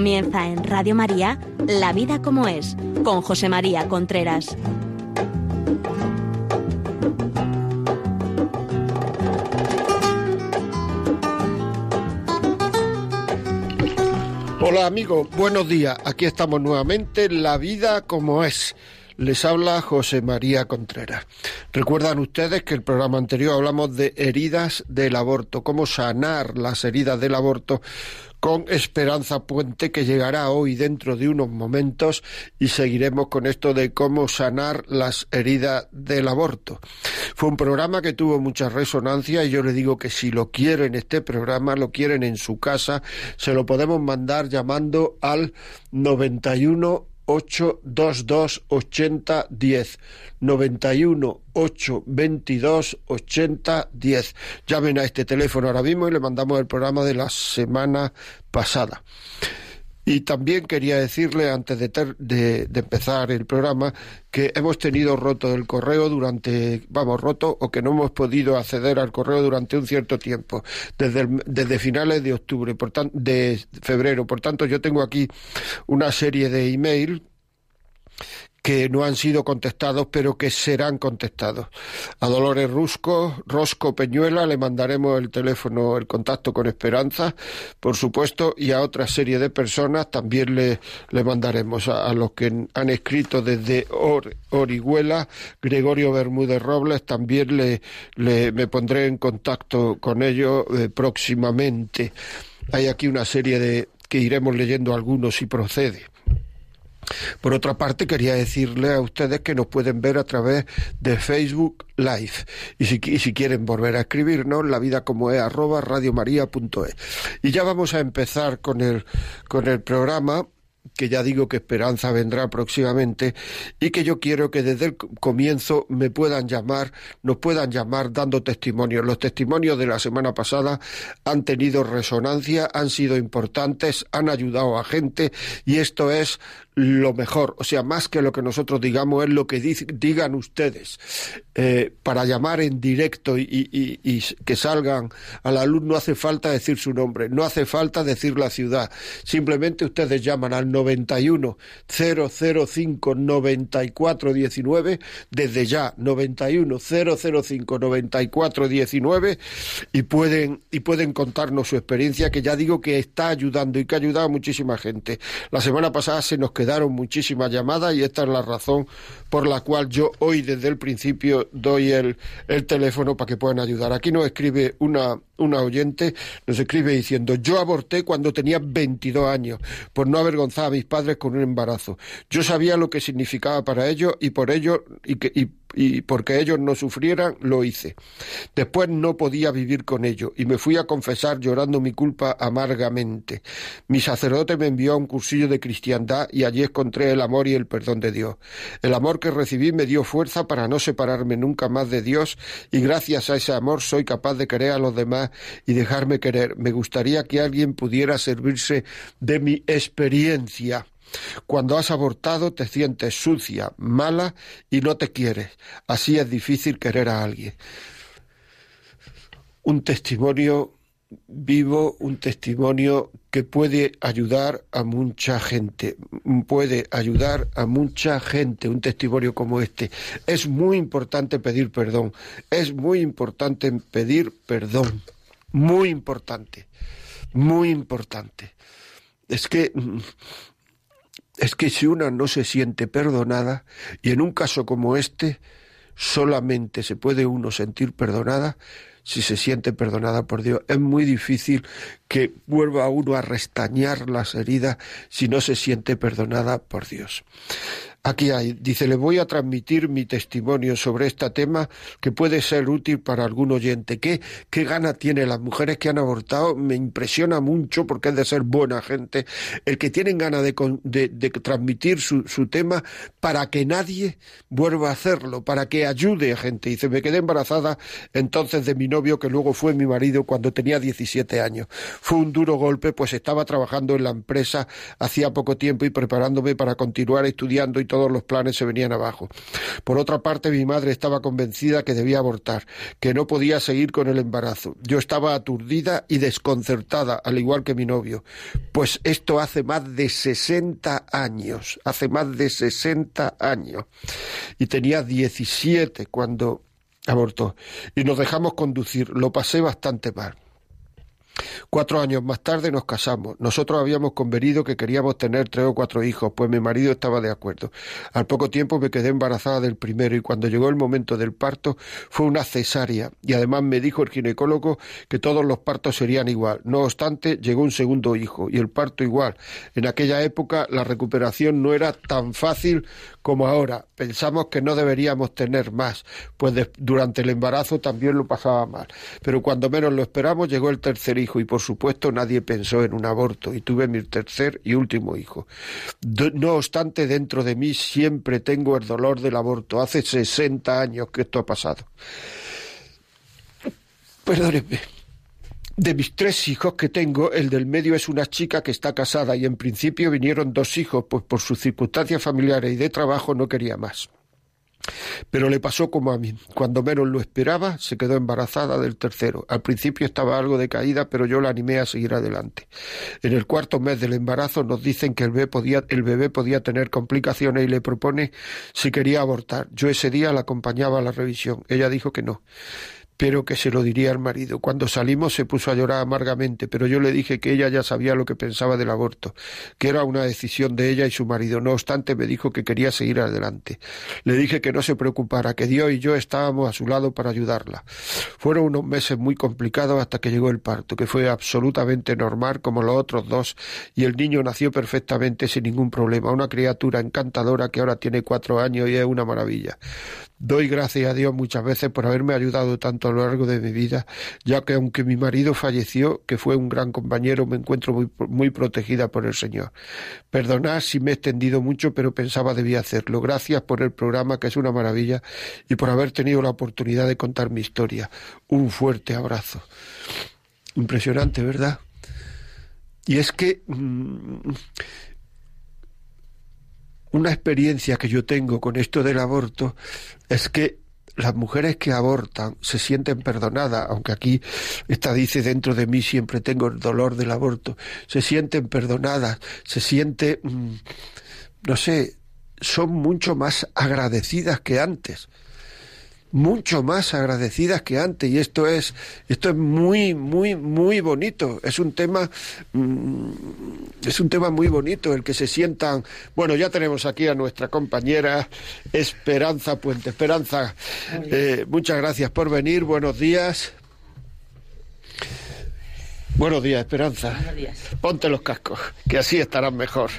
Comienza en Radio María La vida como es, con José María Contreras. Hola amigos, buenos días. Aquí estamos nuevamente en La vida como es. Les habla José María Contreras. Recuerdan ustedes que el programa anterior hablamos de heridas del aborto, cómo sanar las heridas del aborto con Esperanza Puente, que llegará hoy dentro de unos momentos y seguiremos con esto de cómo sanar las heridas del aborto. Fue un programa que tuvo mucha resonancia y yo le digo que si lo quieren este programa, lo quieren en su casa, se lo podemos mandar llamando al 91 822 8010 91 822 8010 llamen a este teléfono ahora mismo y le mandamos el programa de la semana pasada y también quería decirle, antes de, de, empezar el programa, que hemos tenido roto el correo durante, vamos, roto o que no hemos podido acceder al correo durante un cierto tiempo, desde, desde finales de octubre, por de febrero. Por tanto, yo tengo aquí una serie de email que no han sido contestados, pero que serán contestados. A Dolores Rusco, Rosco Peñuela le mandaremos el teléfono, el contacto con Esperanza, por supuesto, y a otra serie de personas también le, le mandaremos. A, los que han escrito desde Orihuela, Gregorio Bermúdez Robles, también le, le, me pondré en contacto con ellos eh, próximamente. Hay aquí una serie de que iremos leyendo algunos si procede. Por otra parte, quería decirle a ustedes que nos pueden ver a través de Facebook Live. Y si, quieren volver a escribirnos, la vida como es arroba radiomaria.es. Y ya vamos a empezar con el, con el programa que ya digo que Esperanza vendrá próximamente y que yo quiero que desde el comienzo me puedan llamar, nos puedan llamar dando testimonios. Los testimonios de la semana pasada han tenido resonancia, han sido importantes, han ayudado a gente y esto es lo mejor, o sea, más que lo que nosotros digamos, es lo que digan ustedes. Eh, para llamar en directo y, y, que salgan a la luz no hace falta decir su nombre, no hace falta decir la ciudad, simplemente ustedes llaman al 91 005 94 19, desde ya 91 005 94 19 y pueden, y pueden contarnos su experiencia, que ya digo que está ayudando y que ha ayudado a muchísima gente. La semana pasada se nos quedaron muchísimas llamadas y esta es la razón por la cual yo hoy desde el principio doy el, el teléfono para que puedan ayudar. Aquí nos escribe una, una oyente, nos escribe diciendo, yo aborté cuando tenía 22 años por no avergonzar a mis padres con un embarazo. Yo sabía lo que significaba para ellos y por ello y, que, y y porque ellos no sufrieran, lo hice. Después no podía vivir con ello y me fui a confesar llorando mi culpa amargamente. Mi sacerdote me envió a un cursillo de cristiandad y allí encontré el amor y el perdón de Dios. El amor que recibí me dio fuerza para no separarme nunca más de Dios y gracias a ese amor soy capaz de querer a los demás y dejarme querer. Me gustaría que alguien pudiera servirse de mi experiencia. Cuando has abortado te sientes sucia, mala y no te quieres. Así es difícil querer a alguien. Un testimonio vivo, un testimonio que puede ayudar a mucha gente, puede ayudar a mucha gente, un testimonio como este. Es muy importante pedir perdón, es muy importante pedir perdón, muy importante, muy importante. Es que es que si una no se siente perdonada, y en un caso como este, solamente se puede uno sentir perdonada si se siente perdonada por Dios. Es muy difícil que vuelva uno a restañar las heridas si no se siente perdonada por Dios. Aquí hay, dice, le voy a transmitir mi testimonio sobre este tema que puede ser útil para algún oyente. ¿Qué, qué gana tiene las mujeres que han abortado? Me impresiona mucho porque es de ser buena gente. El que tienen ganas de, de, transmitir su, su, tema para que nadie vuelva a hacerlo, para que ayude a gente. Dice, me quedé embarazada entonces de mi novio que luego fue mi marido cuando tenía 17 años. Fue un duro golpe, pues estaba trabajando en la empresa hacía poco tiempo y preparándome para continuar estudiando y todos los planes se venían abajo. Por otra parte, mi madre estaba convencida que debía abortar, que no podía seguir con el embarazo. Yo estaba aturdida y desconcertada, al igual que mi novio. Pues esto hace más de 60 años, hace más de 60 años. Y tenía 17 cuando abortó. Y nos dejamos conducir. Lo pasé bastante mal. Cuatro años más tarde nos casamos. Nosotros habíamos convenido que queríamos tener tres o cuatro hijos, pues mi marido estaba de acuerdo. Al poco tiempo me quedé embarazada del primero y cuando llegó el momento del parto fue una cesárea y además me dijo el ginecólogo que todos los partos serían igual. No obstante, llegó un segundo hijo y el parto igual. En aquella época la recuperación no era tan fácil como ahora. Pensamos que no deberíamos tener más, pues durante el embarazo también lo pasaba mal. Pero cuando menos lo esperamos llegó el tercer hijo y por supuesto nadie pensó en un aborto y tuve mi tercer y último hijo. No obstante, dentro de mí siempre tengo el dolor del aborto. Hace 60 años que esto ha pasado. Perdónenme. De mis tres hijos que tengo, el del medio es una chica que está casada y en principio vinieron dos hijos, pues por sus circunstancias familiares y de trabajo no quería más. Pero le pasó como a mí. Cuando menos lo esperaba, se quedó embarazada del tercero. Al principio estaba algo decaída, pero yo la animé a seguir adelante. En el cuarto mes del embarazo nos dicen que el bebé podía, el bebé podía tener complicaciones y le propone si quería abortar. Yo ese día la acompañaba a la revisión. Ella dijo que no pero que se lo diría al marido. Cuando salimos se puso a llorar amargamente, pero yo le dije que ella ya sabía lo que pensaba del aborto, que era una decisión de ella y su marido. No obstante, me dijo que quería seguir adelante. Le dije que no se preocupara, que Dios y yo estábamos a su lado para ayudarla. Fueron unos meses muy complicados hasta que llegó el parto, que fue absolutamente normal como los otros dos, y el niño nació perfectamente sin ningún problema. Una criatura encantadora que ahora tiene cuatro años y es una maravilla. Doy gracias a Dios muchas veces por haberme ayudado tanto a lo largo de mi vida, ya que aunque mi marido falleció, que fue un gran compañero, me encuentro muy, protegida por el Señor. Perdonad si me he extendido mucho, pero pensaba debía hacerlo. Gracias por el programa, que es una maravilla, y por haber tenido la oportunidad de contar mi historia. Un fuerte abrazo. Impresionante, ¿verdad? Y es que mm, una experiencia que yo tengo con esto del aborto es que las mujeres que abortan se sienten perdonadas, aunque aquí esta dice dentro de mí siempre tengo el dolor del aborto, se sienten perdonadas, se siente, mm, no sé, son mucho más agradecidas que antes mucho más agradecidas que antes y esto es esto es muy muy muy bonito. Es un tema mm, es un tema muy bonito el que se sientan bueno ya tenemos aquí a nuestra compañera Esperanza Puente. Esperanza eh, muchas gracias por venir. Buenos días. Buenos días Esperanza. Buenos días. ponte los cascos que así estarán mejor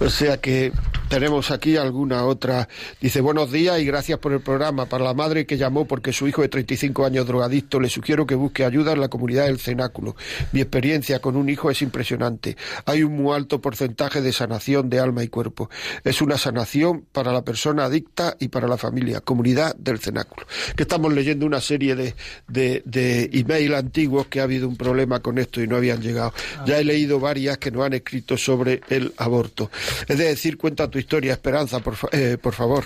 o sea que tenemos aquí alguna otra. Dice, buenos días y gracias por el programa. Para la madre que llamó porque su hijo de 35 años drogadicto, le sugiero que busque ayuda en la comunidad del cenáculo. Mi experiencia con un hijo es impresionante. Hay un muy alto porcentaje de sanación de alma y cuerpo. Es una sanación para la persona adicta y para la familia. Comunidad del cenáculo. Que estamos leyendo una serie de, de, de email antiguos que ha habido un problema con esto y no habían llegado. Ya he leído varias que nos han escrito sobre el aborto. Es decir, cuenta tu historia, Esperanza, por, eh, por favor.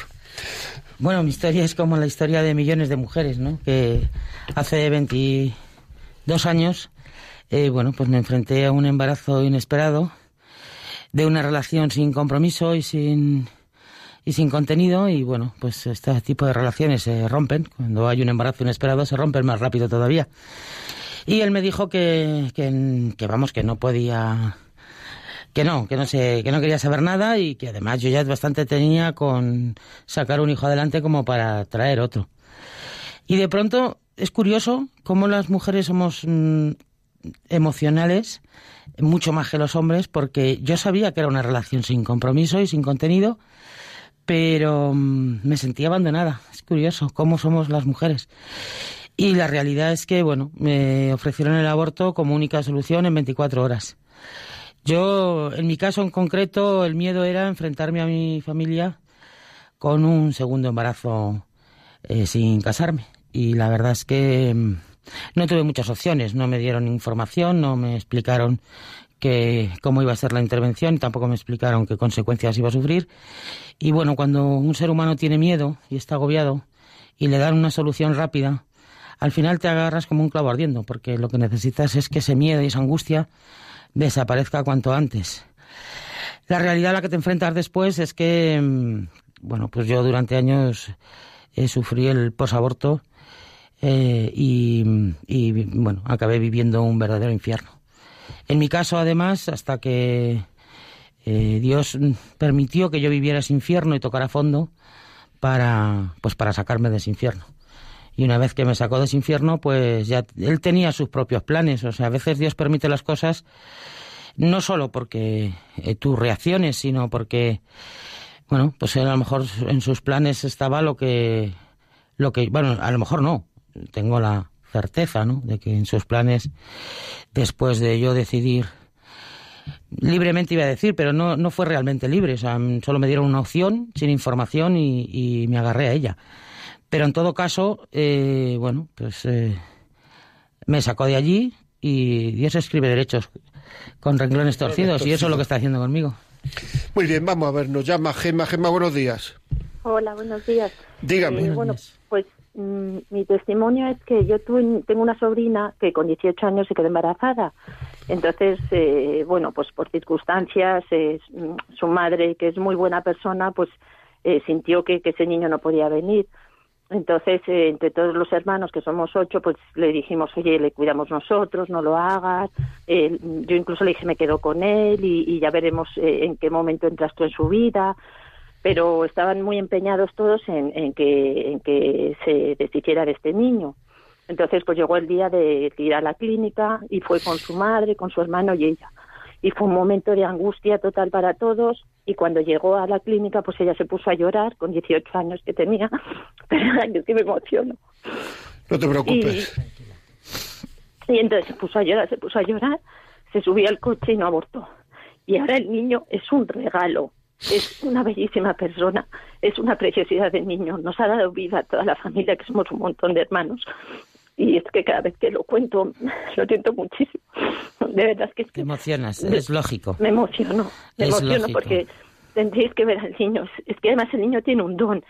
Bueno, mi historia es como la historia de millones de mujeres, ¿no? Que hace 22 años, eh, bueno, pues me enfrenté a un embarazo inesperado de una relación sin compromiso y sin y sin contenido y bueno, pues este tipo de relaciones se rompen. Cuando hay un embarazo inesperado se rompen más rápido todavía. Y él me dijo que, que vamos, que no podía que no, que no sé, que no quería saber nada y que además yo ya bastante tenía con sacar un hijo adelante como para traer otro. Y de pronto es curioso cómo las mujeres somos mm, emocionales mucho más que los hombres porque yo sabía que era una relación sin compromiso y sin contenido, pero mm, me sentía abandonada. Es curioso cómo somos las mujeres. Y la realidad es que, bueno, me ofrecieron el aborto como única solución en 24 horas. Yo, en mi caso en concreto, el miedo era enfrentarme a mi familia con un segundo embarazo eh, sin casarme. Y la verdad es que mm, no tuve muchas opciones. No me dieron información, no me explicaron que cómo iba a ser la intervención tampoco me explicaron qué consecuencias iba a sufrir. Y bueno, cuando un ser humano tiene miedo y está agobiado y le dan una solución rápida, al final te agarras como un clavo ardiendo, porque lo que necesitas es que ese miedo y esa angustia desaparezca cuanto antes. La realidad a la que te enfrentas después es que, mm, bueno, pues yo durante años eh, sufrí el posaborto eh, y, bueno, acabé viviendo un verdadero infierno. En mi caso, además, hasta que eh, Dios permitió que yo viviera ese infierno y tocara fondo para, pues para sacarme de ese infierno. Y una vez que me sacó de ese infierno, pues ya él tenía sus propios planes. O sea, a veces Dios permite las cosas no solo porque eh, tú reacciones, sino porque, bueno, pues él a lo mejor en sus planes estaba lo que, lo que, bueno, a lo mejor no. Tengo la, certeza, ¿no? De que en sus planes, después de yo decidir libremente iba a decir, pero no, no fue realmente libre, o sea, solo me dieron una opción sin información y, me agarré a ella. Pero en todo caso, eh, bueno, pues eh, me sacó de allí y Dios escribe derechos con renglones torcidos y eso es lo que está haciendo conmigo. Muy bien, vamos a ver, nos llama Gema. Gema, buenos días. Hola, buenos días. Dígame. Eh, bueno, pues Mm, mi testimonio es que yo tengo una sobrina que con 18 años se quedó embarazada. Entonces, eh, bueno, pues por circunstancias, mm, su madre, que es muy buena persona, pues eh, sintió que, ese niño no podía venir. Entonces, eh, entre todos los hermanos, que somos ocho, pues le dijimos, oye, le cuidamos nosotros, no lo hagas. yo incluso le dije, me quedo con él y, y ya veremos en qué momento entras tú en su vida pero estaban muy empeñados todos en, que, en que se deshiciera de este niño. Entonces, pues llegó el día de ir a la clínica y fue con su madre, con su hermano y ella. Y fue un momento de angustia total para todos. Y cuando llegó a la clínica, pues ella se puso a llorar, con 18 años que tenía. Pero yo sí me emociono. No te preocupes. Y, y entonces se puso a llorar, se puso a llorar, se subió al coche y no abortó. Y ahora el niño es un regalo es una bellísima persona, es una preciosidad de niño, nos ha dado vida a toda la familia, que somos un montón de hermanos. Y es que cada vez que lo cuento, lo siento muchísimo. De verdad es que... Te emocionas, es lógico. Me emociono, me emociono porque tendréis que ver al niño. Es que además el niño tiene un don.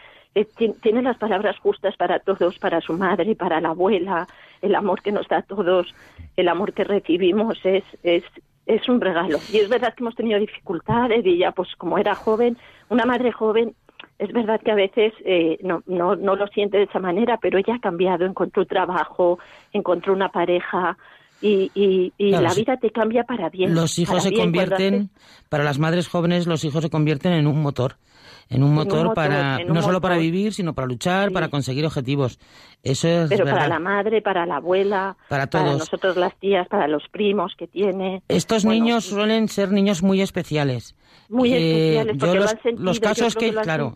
Tiene las palabras justas para todos, para su madre, para la abuela, el amor que nos da a todos, el amor que recibimos es, es, es un regalo. Y es verdad que hemos tenido dificultades y ya, pues como era joven, una madre joven, es verdad que a veces eh, no, no, no lo siente de esa manera, pero ella ha cambiado, encontró trabajo, encontró una pareja, y, y, y la vida te cambia para bien. Los hijos se convierten, para las madres jóvenes, los hijos se convierten en un motor en un motor, para no solo para vivir, sino para luchar, para conseguir objetivos. Eso es Pero para la madre, para la abuela, para, todos. para nosotros las tías, para los primos que tiene. Estos niños suelen ser niños muy especiales. Muy eh, especiales porque los, lo han sentido, los casos que, claro,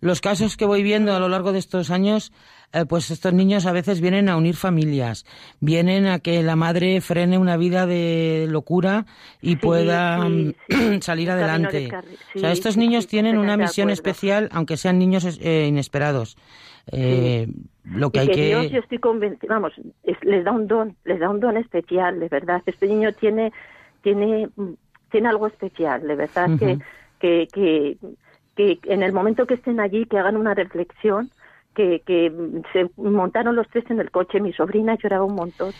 los casos que voy viendo a lo largo de estos años eh, pues estos niños a veces vienen a unir familias, vienen a que la madre frene una vida de locura y pueda salir adelante. o sea, estos niños tienen una misión especial, aunque sean niños eh, inesperados. Eh, lo que hay que, Dios, yo estoy convencida, vamos, les da un don, les da un don especial, de verdad. Este niño tiene, tiene, tiene algo especial, de verdad, que, que, que, que en el momento que estén allí, que hagan una reflexión que, que se montaron los tres en el coche, mi sobrina lloraba un montón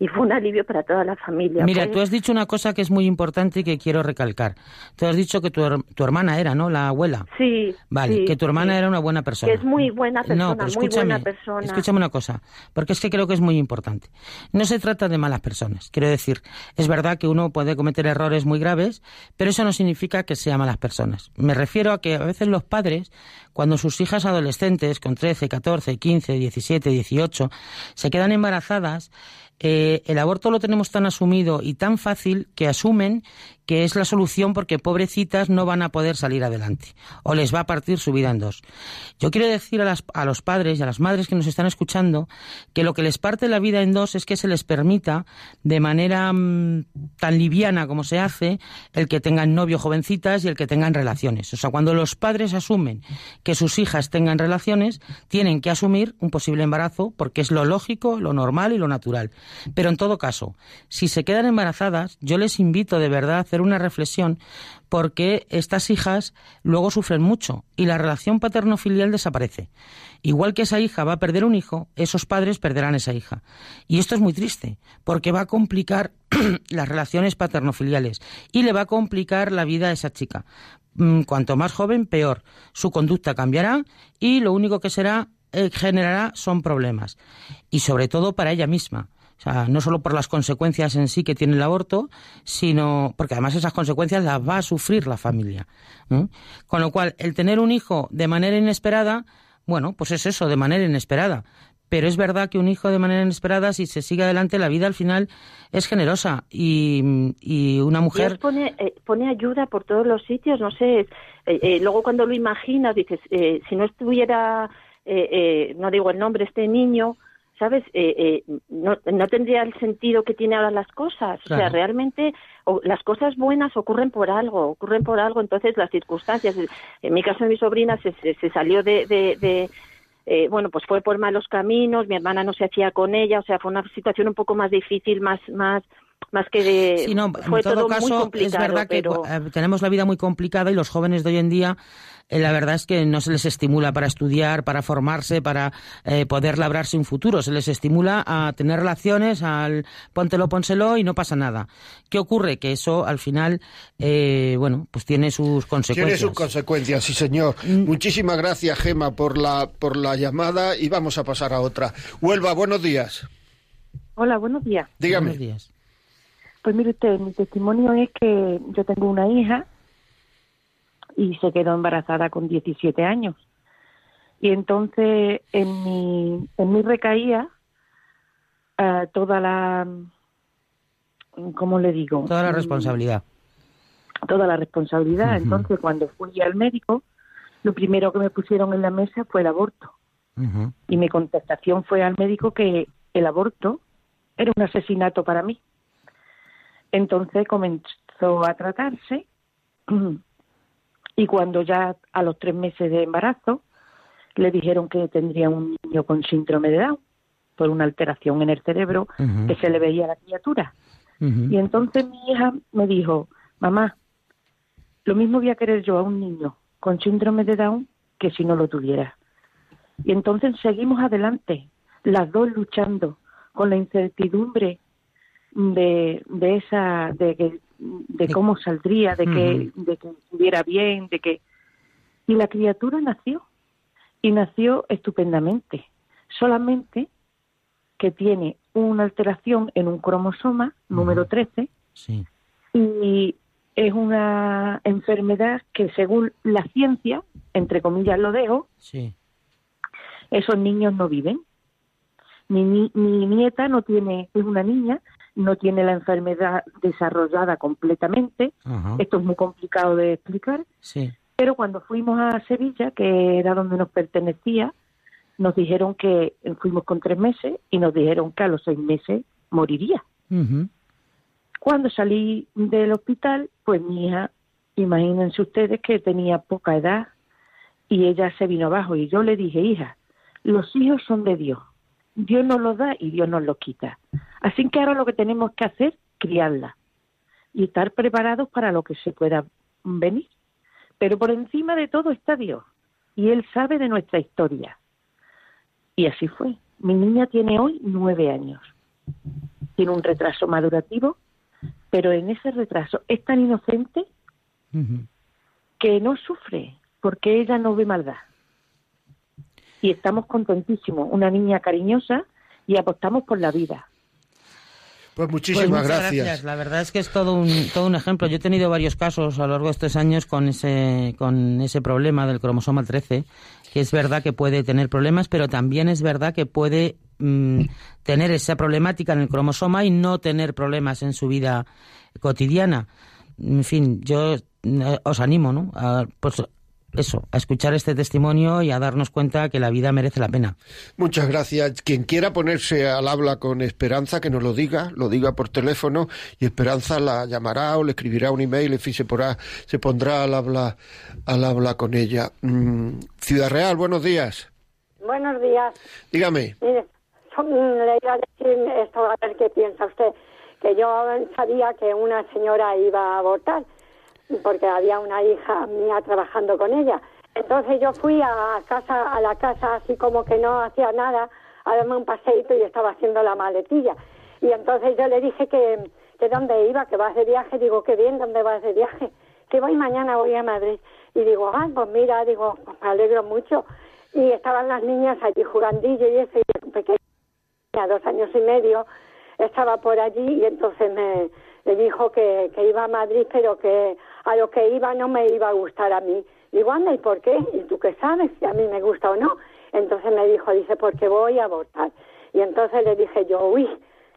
y fue un alivio para toda la familia. Mira, tú has dicho una cosa que es muy importante y que quiero recalcar. Tú has dicho que tu, tu hermana era, ¿no? La abuela. Sí. Vale, que tu hermana era una buena persona. Que es muy buena persona, no, pero escúchame, muy buena persona. Escúchame una cosa, porque es que creo que es muy importante. No se trata de malas personas. Quiero decir, es verdad que uno puede cometer errores muy graves, pero eso no significa que sea malas personas. Me refiero a que a veces los padres, cuando sus hijas adolescentes, con 13, 14, 15, 17, 18, se quedan embarazadas, eh, el aborto lo tenemos tan asumido y tan fácil que asumen que es la solución porque pobrecitas no van a poder salir adelante o les va a partir su vida en dos. Yo quiero decir a, a los padres y a las madres que nos están escuchando que lo que les parte la vida en dos es que se les permita de manera mm, tan liviana como se hace el que tengan novio jovencitas y el que tengan relaciones. O sea, cuando los padres asumen que sus hijas tengan relaciones, tienen que asumir un posible embarazo porque es lo lógico, lo normal y lo natural. Pero en todo caso, si se quedan embarazadas, yo les invito de verdad a hacer una reflexión porque estas hijas luego sufren mucho y la relación paterno-filial desaparece. Igual que esa hija va a perder un hijo, esos padres perderán esa hija. Y esto es muy triste, porque va a complicar las relaciones paterno-filiales y le va a complicar la vida a esa chica. Mm, cuanto más joven, peor. Su conducta cambiará y lo único que será eh, generará son problemas. Y sobre todo para ella misma o sea, no solo por las consecuencias en sí que tiene el aborto, sino porque además esas consecuencias las va a sufrir la familia. Con lo cual, el tener un hijo de manera inesperada, bueno, pues es eso, de manera inesperada. Pero es verdad que un hijo de manera inesperada, si se sigue adelante, la vida al final es generosa y, una mujer... pone, eh, pone ayuda por todos los sitios, no sé. Eh, eh, luego cuando lo imaginas, dices, si no estuviera, no digo el nombre, este niño, ¿sabes? Eh, eh, no, no, tendría el sentido que tiene ahora las cosas. O sea, realmente las cosas buenas ocurren por algo, ocurren por algo. Entonces, las circunstancias. En mi caso, mi sobrina se, se, salió de. de, eh, bueno, pues fue por malos caminos, mi hermana no se hacía con ella, o sea, fue una situación un poco más difícil, más, más, más que de... Sí, no, en todo caso, es verdad que tenemos la vida muy complicada y los jóvenes de hoy en día eh, la verdad es que no se les estimula para estudiar, para formarse, para eh, poder labrarse un futuro. Se les estimula a tener relaciones, al póntelo, pónselo y no pasa nada. ¿Qué ocurre? Que eso al final, eh, bueno, pues tiene sus consecuencias. Tiene sus consecuencias, sí señor. Mm. Muchísimas gracias, Gema, por la, por la llamada y vamos a pasar a otra. Huelva, buenos días. Hola, buenos días. Dígame. Buenos días. Pues mire usted, mi testimonio es que yo tengo una hija y se quedó embarazada con 17 años. Y entonces en mi, en mi recaía eh, toda la, ¿cómo le digo? Toda la responsabilidad. Toda la responsabilidad. Entonces cuando fui al médico, lo primero que me pusieron en la mesa fue el aborto. Y mi contestación fue al médico que el aborto era un asesinato para mí. Entonces comenzó a tratarse y cuando ya a los tres meses de embarazo le dijeron que tendría un niño con síndrome de Down por una alteración en el cerebro que se le veía a la criatura. Y entonces mi hija me dijo, mamá, lo mismo voy a querer yo a un niño con síndrome de Down que si no lo tuviera. Y entonces seguimos adelante, las dos luchando con la incertidumbre de, de esa, de que de cómo saldría, de que, de que estuviera bien, de que... Y la criatura nació, y nació estupendamente, solamente que tiene una alteración en un cromosoma, número 13, y es una enfermedad que según la ciencia, entre comillas lo dejo, esos niños no viven. Mi, mi, nieta no tiene, es una niña, no tiene la enfermedad desarrollada completamente. Esto es muy complicado de explicar. Pero cuando fuimos a Sevilla, que era donde nos pertenecía, nos dijeron que fuimos con tres meses y nos dijeron que a los seis meses moriría. Cuando salí del hospital, pues mi hija, imagínense ustedes que tenía poca edad y ella se vino abajo y yo le dije, hija, los hijos son de Dios Dios nos lo da y Dios nos lo quita. Así que ahora lo que tenemos que hacer, criarla y estar preparados para lo que se pueda venir. Pero por encima de todo está Dios y Él sabe de nuestra historia. Y así fue. Mi niña tiene hoy nueve años. Tiene un retraso madurativo, pero en ese retraso es tan inocente que no sufre porque ella no ve maldad y estamos contentísimos. Una niña cariñosa y apostamos por la vida. Pues muchísimas pues gracias. La verdad es que es todo un, todo un ejemplo. Yo he tenido varios casos a lo largo de estos años con ese, con ese problema del cromosoma 13, que es verdad que puede tener problemas, pero también es verdad que puede mm, tener esa problemática en el cromosoma y no tener problemas en su vida cotidiana. En fin, yo eh, os animo, ¿no? A, pues, eso, a escuchar este testimonio y a darnos cuenta que la vida merece la pena. Muchas gracias. Quien quiera ponerse al habla con Esperanza, que nos lo diga, lo diga por teléfono y Esperanza la llamará o le escribirá un email y se, se pondrá al habla, al habla con ella. Mm, Ciudad Real, buenos días. Buenos días. Dígame. Mire, le iba a decir esto, a ver qué piensa usted, que yo sabía que una señora iba a abortar, porque había una hija mía trabajando con ella. Entonces yo fui a casa, a la casa así como que no hacía nada, a darme un paseito y estaba haciendo la maletilla. Y entonces yo le dije que, que dónde iba, que vas de viaje, digo, qué bien, ¿dónde vas de viaje? Que voy mañana, voy a Madrid. Y digo, ah, pues mira, digo, me alegro mucho. Y estaban las niñas allí jugandillo y un pequeño, dos años y medio, estaba por allí y entonces me, le dijo que, que iba a Madrid, pero que a lo que iba no me iba a gustar a mí. Digo, anda, ¿y por qué? ¿Y tú qué sabes si a mí me gusta o no? Entonces me dijo, dice, porque voy a abortar. Y entonces le dije yo, uy,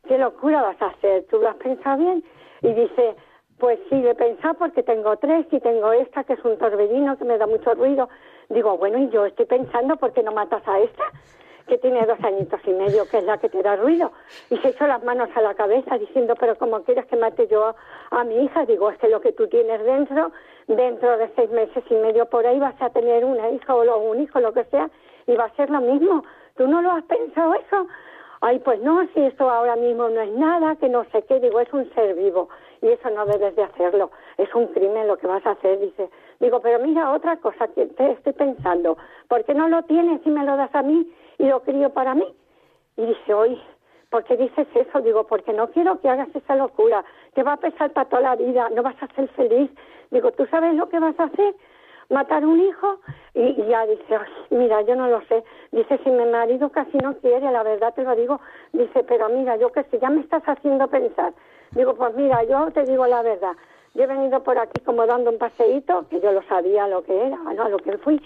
qué locura vas a hacer, ¿tú lo has pensado bien? Y dice, pues sí, le he pensado porque tengo tres y tengo esta que es un torbellino que me da mucho ruido. Digo, bueno, y yo estoy pensando, ¿por qué no matas a esta? Que tiene dos añitos y medio, que es la que te da ruido. Y se echó las manos a la cabeza diciendo, pero como quieres que mate yo a, mi hija, digo, es que lo que tú tienes dentro, dentro de seis meses y medio por ahí vas a tener una hija o un hijo, lo que sea, y va a ser lo mismo. ¿Tú no lo has pensado eso? Ay, pues no, si esto ahora mismo no es nada, que no sé qué, digo, es un ser vivo y eso no debes de hacerlo, es un crimen lo que vas a hacer, dice. Digo, pero mira, otra cosa que te estoy pensando, ¿por qué no lo tienes y me lo das a mí y lo crío para mí? Y dice, oye, ¿por qué dices eso? Digo, porque no quiero que hagas esa locura, te va a pesar para toda la vida, no vas a ser feliz. Digo, ¿tú sabes lo que vas a hacer? matar un hijo y, ya dice, mira, yo no lo sé. Dice, si mi marido casi no quiere, la verdad te lo digo. Dice, pero mira, yo que sé, ya me estás haciendo pensar. Digo, pues mira, yo te digo la verdad. Yo he venido por aquí como dando un paseíto, que yo lo sabía lo que era, ¿no? lo que fui.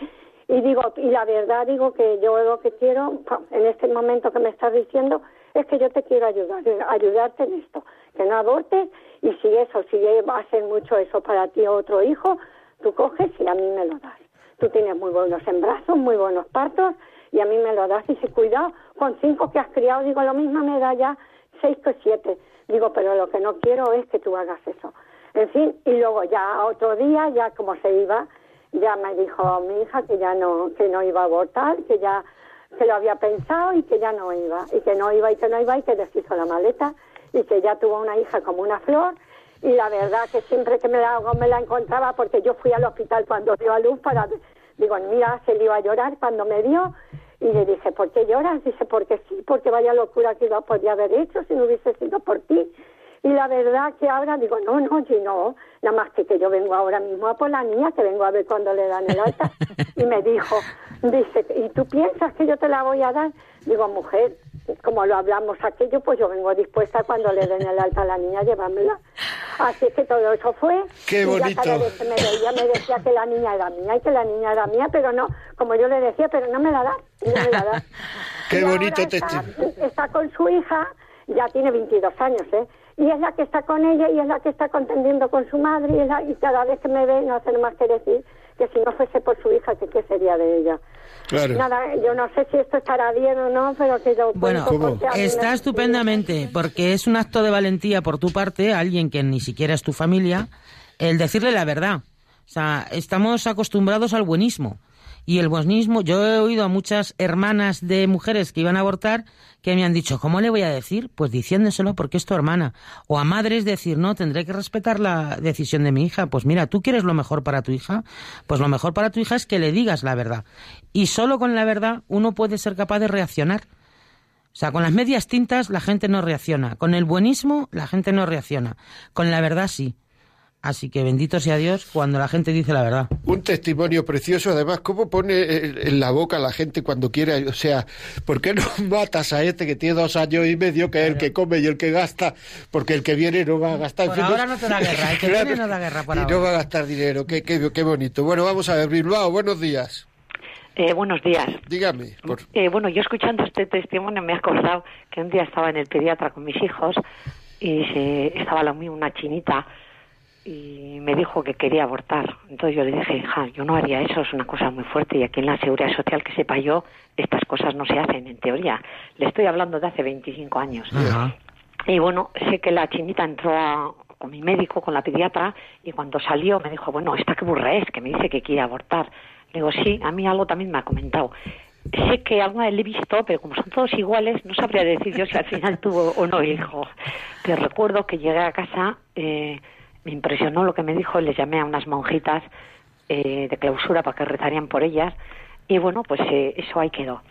Y digo, y la verdad digo que yo lo que quiero, en este momento que me estás diciendo, es que yo te quiero ayudar, ayudarte en esto, que no abortes, y si eso, si va a ser mucho eso para ti o otro hijo, Tú coges y a mí me lo das. Tú tienes muy buenos embrazos, muy buenos partos y a mí me lo das. Y si cuidado, con cinco que has criado, digo, lo mismo me da ya seis que siete. Digo, pero lo que no quiero es que tú hagas eso. En fin, y luego ya otro día, ya como se iba, ya me dijo mi hija que ya no, que no iba a abortar, que ya que lo había pensado y que ya no iba, y que no iba y que no iba y que deshizo la maleta y que ya tuvo una hija como una flor y la verdad que siempre que me la, me la encontraba, porque yo fui al hospital cuando dio a luz para, digo, mira, se le iba a llorar cuando me dio, y le dije, ¿por qué lloras? Dice, porque sí, porque vaya locura que lo podía haber hecho si no hubiese sido por ti. Y la verdad que ahora digo, no, no, yo no, nada más que que yo vengo ahora mismo a por la niña, que vengo a ver cuando le dan el alta. Y me dijo, dice, ¿y tú piensas que yo te la voy a dar? Digo, mujer, como lo hablamos aquello, pues yo vengo dispuesta cuando le den el alta a la niña a llevármela. Así que todo eso fue. Qué bonito. Y cada vez que me veía me decía que la niña era mía y que la niña era mía, pero no, como yo le decía, pero no me la da, no me la da. Qué bonito está, está con su hija, ya tiene 22 años, ¿eh? Y es la que está con ella y es la que está contendiendo con su madre y, es la, y cada vez que me ve no hace más que decir que si no fuese por su hija, que qué sería de ella. Nada, yo no sé si esto estará bien o no, pero que yo... Bueno, está estupendamente, porque es un acto de valentía por tu parte, alguien que ni siquiera es tu familia, el decirle la verdad. O sea, estamos acostumbrados al buenismo. Y el buenismo, yo he oído a muchas hermanas de mujeres que iban a abortar que me han dicho, ¿cómo le voy a decir? Pues diciéndoselo porque es tu hermana. O a madres decir, no, tendré que respetar la decisión de mi hija. Pues mira, ¿tú quieres lo mejor para tu hija? Pues lo mejor para tu hija es que le digas la verdad. Y solo con la verdad uno puede ser capaz de reaccionar. O sea, con las medias tintas la gente no reacciona. Con el buenismo la gente no reacciona. Con la verdad sí. Así que bendito sea Dios cuando la gente dice la verdad. Un testimonio precioso, además, ¿cómo pone en la boca a la gente cuando quiere? O sea, ¿por qué no matas a este que tiene dos años y medio, que es el que come y el que gasta? Porque el que viene no va a gastar. Por ahora no te da guerra, el que viene no da guerra por y no va a gastar dinero, qué, qué, qué bonito. Bueno, vamos a ver, Bilbao, buenos días. Eh, buenos días. Dígame. Eh, bueno, yo escuchando este testimonio me he acordado que un día estaba en el pediatra con mis hijos y se, estaba la una chinita y me dijo que quería abortar. Entonces yo le dije, ja, yo no haría eso, es una cosa muy fuerte y aquí en la seguridad social que sepa yo, estas cosas no se hacen en teoría. Le estoy hablando de hace 25 años. Y bueno, sé que la chinita entró con mi médico, con la pediatra, y cuando salió me dijo, bueno, ¿esta qué burra es? Que me dice que quiere abortar. Le digo, sí, a mí algo también me ha comentado. sé que alguna vez le he visto, pero como son todos iguales, no sabría decir yo si al final tuvo o no hijo. Pero recuerdo que llegué a casa, eh, me impresionó lo que me dijo, les llamé a unas monjitas eh, de clausura para que rezarían por ellas, y bueno, pues eh, eso ahí quedó.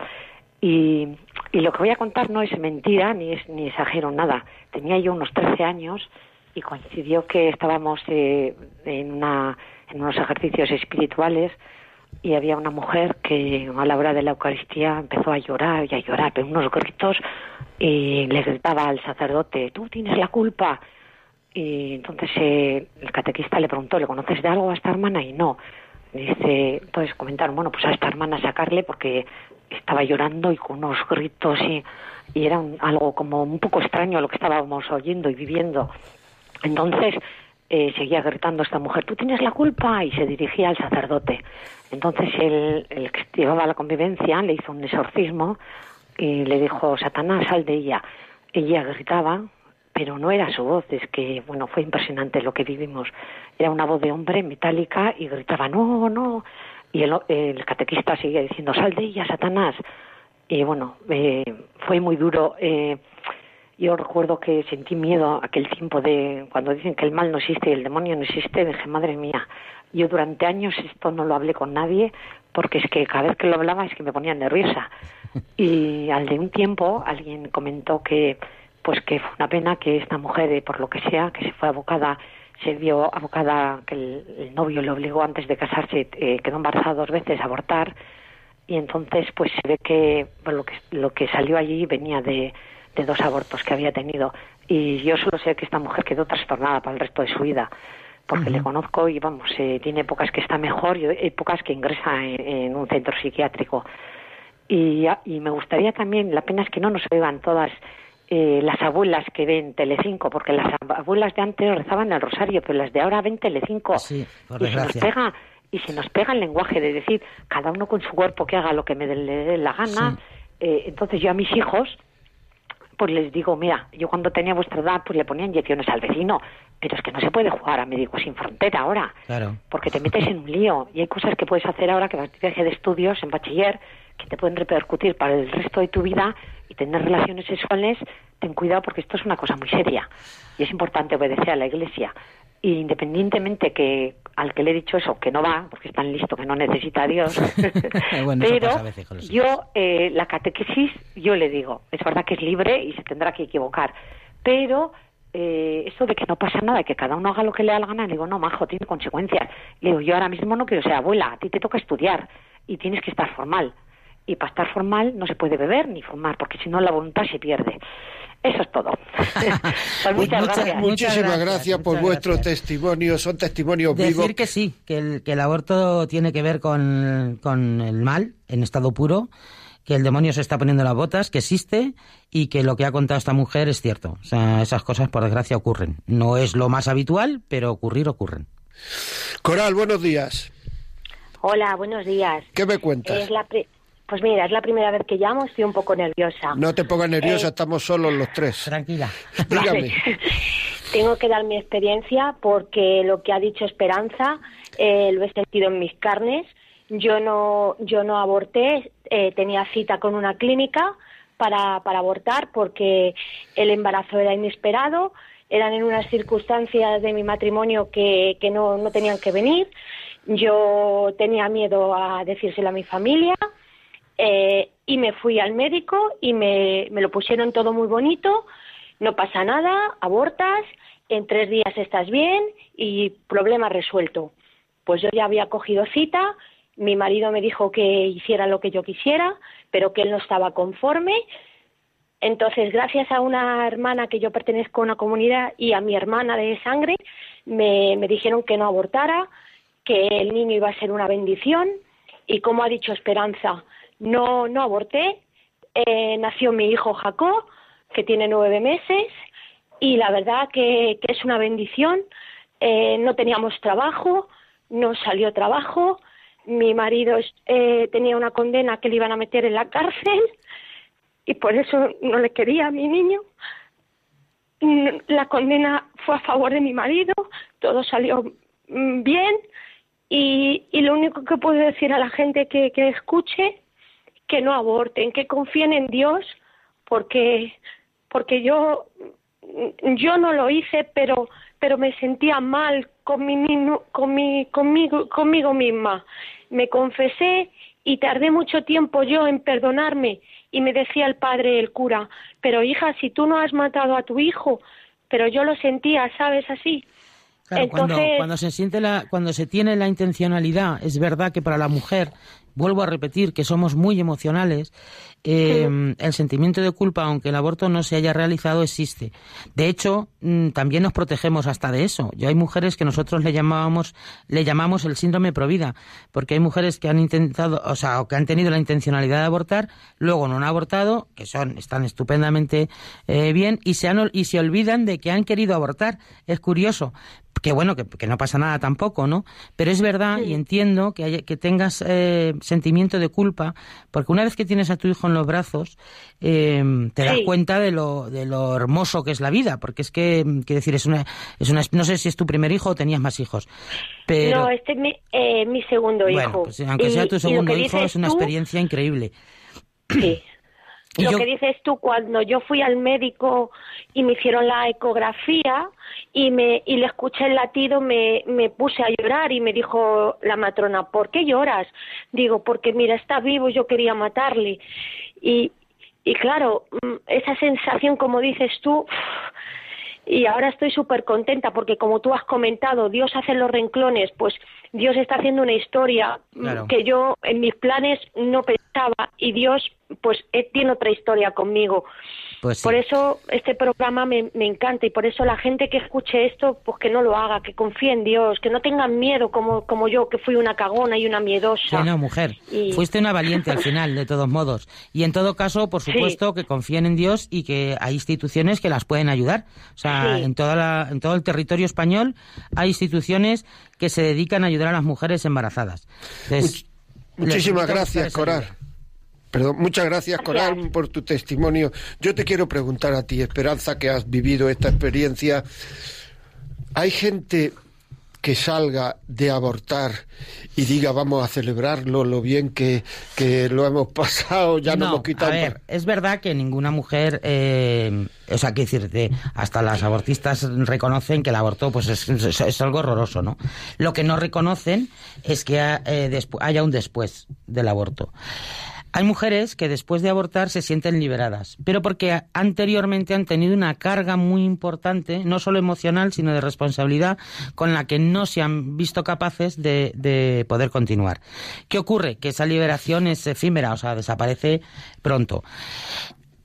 Y, y, lo que voy a contar no es mentira ni es ni exagero nada. Tenía yo unos 13 años y coincidió que estábamos eh, en, una, en unos ejercicios espirituales y había una mujer que a la hora de la Eucaristía empezó a llorar y a llorar, pero unos gritos y le gritaba al sacerdote, tú tienes la culpa. Y entonces eh, el catequista le preguntó, ¿le conoces de algo a esta hermana? Y no. Dice, entonces comentaron, bueno, pues a esta hermana sacarle porque estaba llorando y con unos gritos y, y era algo como un poco extraño lo que estábamos oyendo y viviendo. Entonces eh, seguía gritando esta mujer, tú tienes la culpa, y se dirigía al sacerdote. Entonces él, el que llevaba la convivencia le hizo un exorcismo y le dijo, Satanás, sal de ella. Ella gritaba, pero no era su voz, es que, bueno, fue impresionante lo que vivimos. Era una voz de hombre metálica y gritaba, no, no. Y el, el catequista seguía diciendo, sal de ella, Satanás. Y bueno, eh, fue muy duro. Eh, yo recuerdo que sentí miedo aquel tiempo de cuando dicen que el mal no existe y el demonio no existe, dije, madre mía, yo durante años esto no lo hablé con nadie porque es que cada vez que lo hablaba es que me ponía nerviosa. Y al de un tiempo alguien comentó que pues que fue una pena que esta mujer, eh, por lo que sea, que se fue abocada, se vio abocada, que el, novio le obligó antes de casarse, eh, quedó embarazada dos veces a abortar, y entonces pues se ve que lo que lo que salió allí venía de de dos abortos que había tenido. Y yo solo sé que esta mujer quedó trastornada para el resto de su vida, porque le conozco y vamos, eh, tiene épocas que está mejor y épocas que ingresa en, un centro psiquiátrico. Y, y, me gustaría también, la pena es que no nos oigan todas eh, las abuelas que ven Telecinco, porque las abuelas de antes rezaban el rosario, pero las de ahora ven Telecinco. Sí, por y se nos pega y se nos pega el lenguaje de decir cada uno con su cuerpo que haga lo que me dé la gana. Eh, entonces yo a mis hijos pues les digo, mira, yo cuando tenía vuestra edad, pues le ponía inyecciones al vecino, pero es que no se puede jugar a Médicos Sin Frontera ahora, claro. porque te metes en un lío y hay cosas que puedes hacer ahora que vas a de estudios en bachiller que te pueden repercutir para el resto de tu vida tener relaciones sexuales, ten cuidado porque esto es una cosa muy seria y es importante obedecer a la Iglesia. Y independientemente que al que le he dicho eso, que no va, porque es tan listo que no necesita a Dios, pero yo, eh, la catequesis, yo le digo, es verdad que es libre y se tendrá que equivocar, pero eh, eso de que no pasa nada, que cada uno haga lo que le da la gana, le digo, no, majo, tiene consecuencias. Le digo, yo ahora mismo no quiero ser abuela, a ti te toca estudiar y tienes que estar formal. Y para estar formal no se puede beber ni fumar, porque si no la voluntad se pierde. Eso es todo. Pues muchas, gracias. Muchísimas gracias, por vuestro testimonio. Son testimonios Decir vivos. Decir que sí, que el, que el aborto tiene que ver con, con el mal en estado puro que el demonio se está poniendo las botas, que existe y que lo que ha contado esta mujer es cierto. O sea, esas cosas por desgracia ocurren. No es lo más habitual, pero ocurrir ocurren. Coral, buenos días. Hola, buenos días. ¿Qué me cuentas? Es la pues mira, es la primera vez que llamo, estoy un poco nerviosa. No te pongas nerviosa, eh, estamos solos los tres. Tranquila. Dígame. Tengo que dar mi experiencia porque lo que ha dicho Esperanza eh, lo he sentido en mis carnes. Yo no, yo no aborté, eh, tenía cita con una clínica para, para abortar porque el embarazo era inesperado, eran en unas circunstancias de mi matrimonio que, que no, no tenían que venir. Yo tenía miedo a decírselo a mi familia eh, y me fui al médico y me, me lo pusieron todo muy bonito, no pasa nada, abortas, en tres días estás bien y problema resuelto. Pues yo ya había cogido cita, mi marido me dijo que hiciera lo que yo quisiera, pero que él no estaba conforme. Entonces, gracias a una hermana que yo pertenezco a una comunidad y a mi hermana de sangre, me, me dijeron que no abortara, que el niño iba a ser una bendición y como ha dicho Esperanza, no, no aborté. Eh, nació mi hijo Jacob, que tiene nueve meses, y la verdad que, es una bendición. Eh, no teníamos trabajo, no salió trabajo. Mi marido eh, tenía una condena que le iban a meter en la cárcel y por eso no le quería a mi niño. La condena fue a favor de mi marido, todo salió mm, bien y, y lo único que puedo decir a la gente que, que escuche que no aborten, que confíen en Dios, porque, porque yo, yo no lo hice, pero, pero me sentía mal con mi, con mi, conmigo, conmigo misma. Me confesé y tardé mucho tiempo yo en perdonarme y me decía el padre, el cura, pero hija, si tú no has matado a tu hijo, pero yo lo sentía, ¿sabes? Así. cuando, cuando, se siente la, cuando se tiene la intencionalidad, es verdad que para la mujer vuelvo a repetir que somos muy emocionales, eh, el sentimiento de culpa, aunque el aborto no se haya realizado, existe. De hecho, mm, también nos protegemos hasta de eso. Yo hay mujeres que nosotros le llamábamos, le llamamos el síndrome provida, porque hay mujeres que han intentado, o sea, o que han tenido la intencionalidad de abortar, luego no han abortado, que son, están estupendamente eh, bien, y se han, y se olvidan de que han querido abortar. Es curioso, que bueno, que, no pasa nada tampoco, ¿no? Pero es verdad y entiendo que, que tengas eh, sentimiento de culpa, porque una vez que tienes a tu hijo en los brazos, eh, te das cuenta de lo, de lo hermoso que es la vida, porque es que, quiero decir, es una, es una, no sé si es tu primer hijo o tenías más hijos, pero... No, este es mi, eh, mi segundo hijo. Pues, aunque sea tu segundo hijo, es una experiencia increíble. Sí. Lo que dices tú, cuando yo fui al médico y me hicieron la ecografía y, me, y le escuché el latido, me, me puse a llorar y me dijo la matrona, ¿por qué lloras? Digo, porque mira, está vivo, yo quería matarle. Y, y claro, mm, esa sensación, como dices tú, y ahora estoy súper contenta porque como tú has comentado, Dios hace los renclones, pues Dios está haciendo una historia que yo en mis planes no pensaba y Dios pues tiene otra historia conmigo. Pues por eso este programa me, encanta y por eso la gente que escuche esto, pues que no lo haga, que confíe en Dios, que no tengan miedo como, como yo, que fui una cagona y una miedosa. Sí, mujer, fuiste una valiente al final, de todos modos. Y en todo caso, por supuesto, que confíen en Dios y que hay instituciones que las pueden ayudar. O sea, en, toda en todo el territorio español hay instituciones que se dedican a ayudar a las mujeres embarazadas. muchísimas gracias, Coral. Perdón, muchas gracias, Coral, por tu testimonio. Yo te quiero preguntar a ti, Esperanza, que has vivido esta experiencia. ¿Hay gente que salga de abortar y diga vamos a celebrarlo, lo bien que, lo hemos pasado, ya no, hemos quitado. A ver, es verdad que ninguna mujer, eh, o sea, que decirte, hasta las abortistas reconocen que el aborto pues es, algo horroroso, ¿no? Lo que no reconocen es que eh, haya un después del aborto. Hay mujeres que después de abortar se sienten liberadas, pero porque anteriormente han tenido una carga muy importante, no solo emocional, sino de responsabilidad, con la que no se han visto capaces de, de poder continuar. ¿Qué ocurre? Que esa liberación es efímera, o sea, desaparece pronto.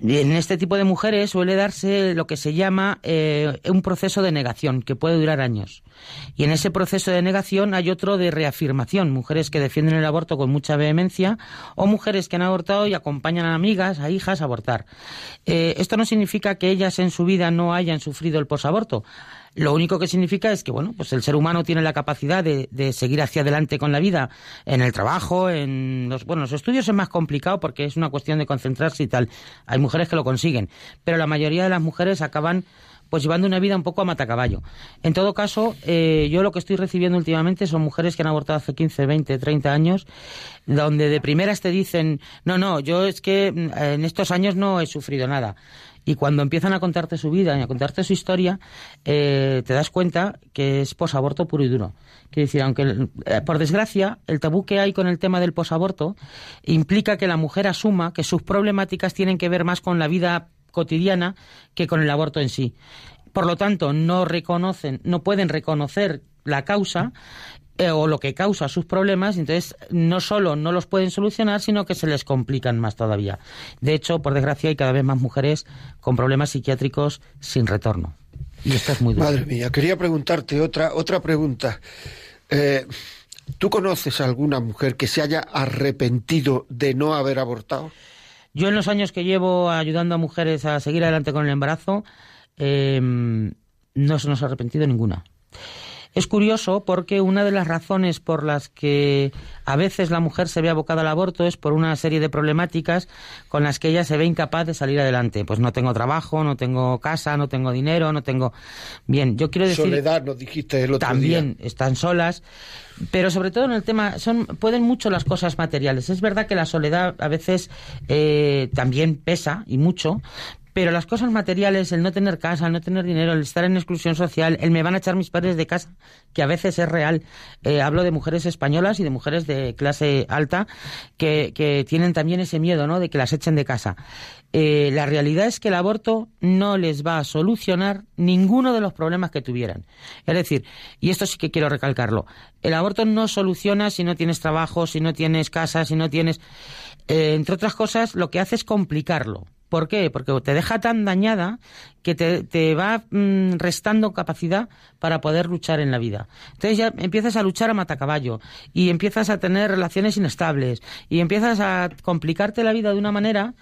En este tipo de mujeres suele darse lo que se llama eh, un proceso de negación, que puede durar años. Y en ese proceso de negación hay otro de reafirmación, mujeres que defienden el aborto con mucha vehemencia o mujeres que han abortado y acompañan a amigas, a hijas a abortar. Eh, esto no significa que ellas en su vida no hayan sufrido el posaborto. Lo único que significa es que, bueno, pues el ser humano tiene la capacidad de, seguir hacia adelante con la vida en el trabajo, en los, bueno, los estudios es más complicado porque es una cuestión de concentrarse y tal. Hay mujeres que lo consiguen, pero la mayoría de las mujeres acaban pues llevando una vida un poco a matacaballo. En todo caso, eh, yo lo que estoy recibiendo últimamente son mujeres que han abortado hace 15, 20, 30 años, donde de primeras te dicen, no, no, yo es que mm, en estos años no he sufrido nada. Y cuando empiezan a contarte su vida y a contarte su historia, eh, te das cuenta que es posaborto puro y duro. Quiero decir, aunque eh, por desgracia el tabú que hay con el tema del posaborto implica que la mujer asuma que sus problemáticas tienen que ver más con la vida cotidiana que con el aborto en sí. Por lo tanto, no reconocen, no pueden reconocer la causa eh, o lo que causa sus problemas, entonces no solo no los pueden solucionar, sino que se les complican más todavía. De hecho, por desgracia, hay cada vez más mujeres con problemas psiquiátricos sin retorno. Y esto es muy duro. Madre mía, quería preguntarte otra, otra pregunta. Eh, ¿Tú conoces a alguna mujer que se haya arrepentido de no haber abortado? Yo en los años que llevo ayudando a mujeres a seguir adelante con el embarazo, eh, no se nos ha arrepentido ninguna. Es curioso porque una de las razones por las que a veces la mujer se ve abocada al aborto es por una serie de problemáticas con las que ella se ve incapaz de salir adelante. Pues no tengo trabajo, no tengo casa, no tengo dinero, no tengo... Bien, yo quiero decir... Soledad, nos dijiste el otro también están solas, pero sobre todo en el tema, son pueden mucho las cosas materiales. Es verdad que la soledad a veces eh, también pesa y mucho, pero las cosas materiales, el no tener casa, el no tener dinero, el estar en exclusión social, el me van a echar mis padres de casa, que a veces es real. Eh, hablo de mujeres españolas y de mujeres de clase alta que, que tienen también ese miedo, ¿no? De que las echen de casa. Eh, la realidad es que el aborto no les va a solucionar ninguno de los problemas que tuvieran. Es decir, y esto sí que quiero recalcarlo, el aborto no soluciona si no tienes trabajo, si no tienes casa, si no tienes... Eh, entre otras cosas, lo que hace es complicarlo. ¿Por qué? Porque te deja tan dañada que te, va mm, restando capacidad para poder luchar en la vida. Entonces ya empiezas a luchar a matacaballo y empiezas a tener relaciones inestables y empiezas a complicarte la vida de una manera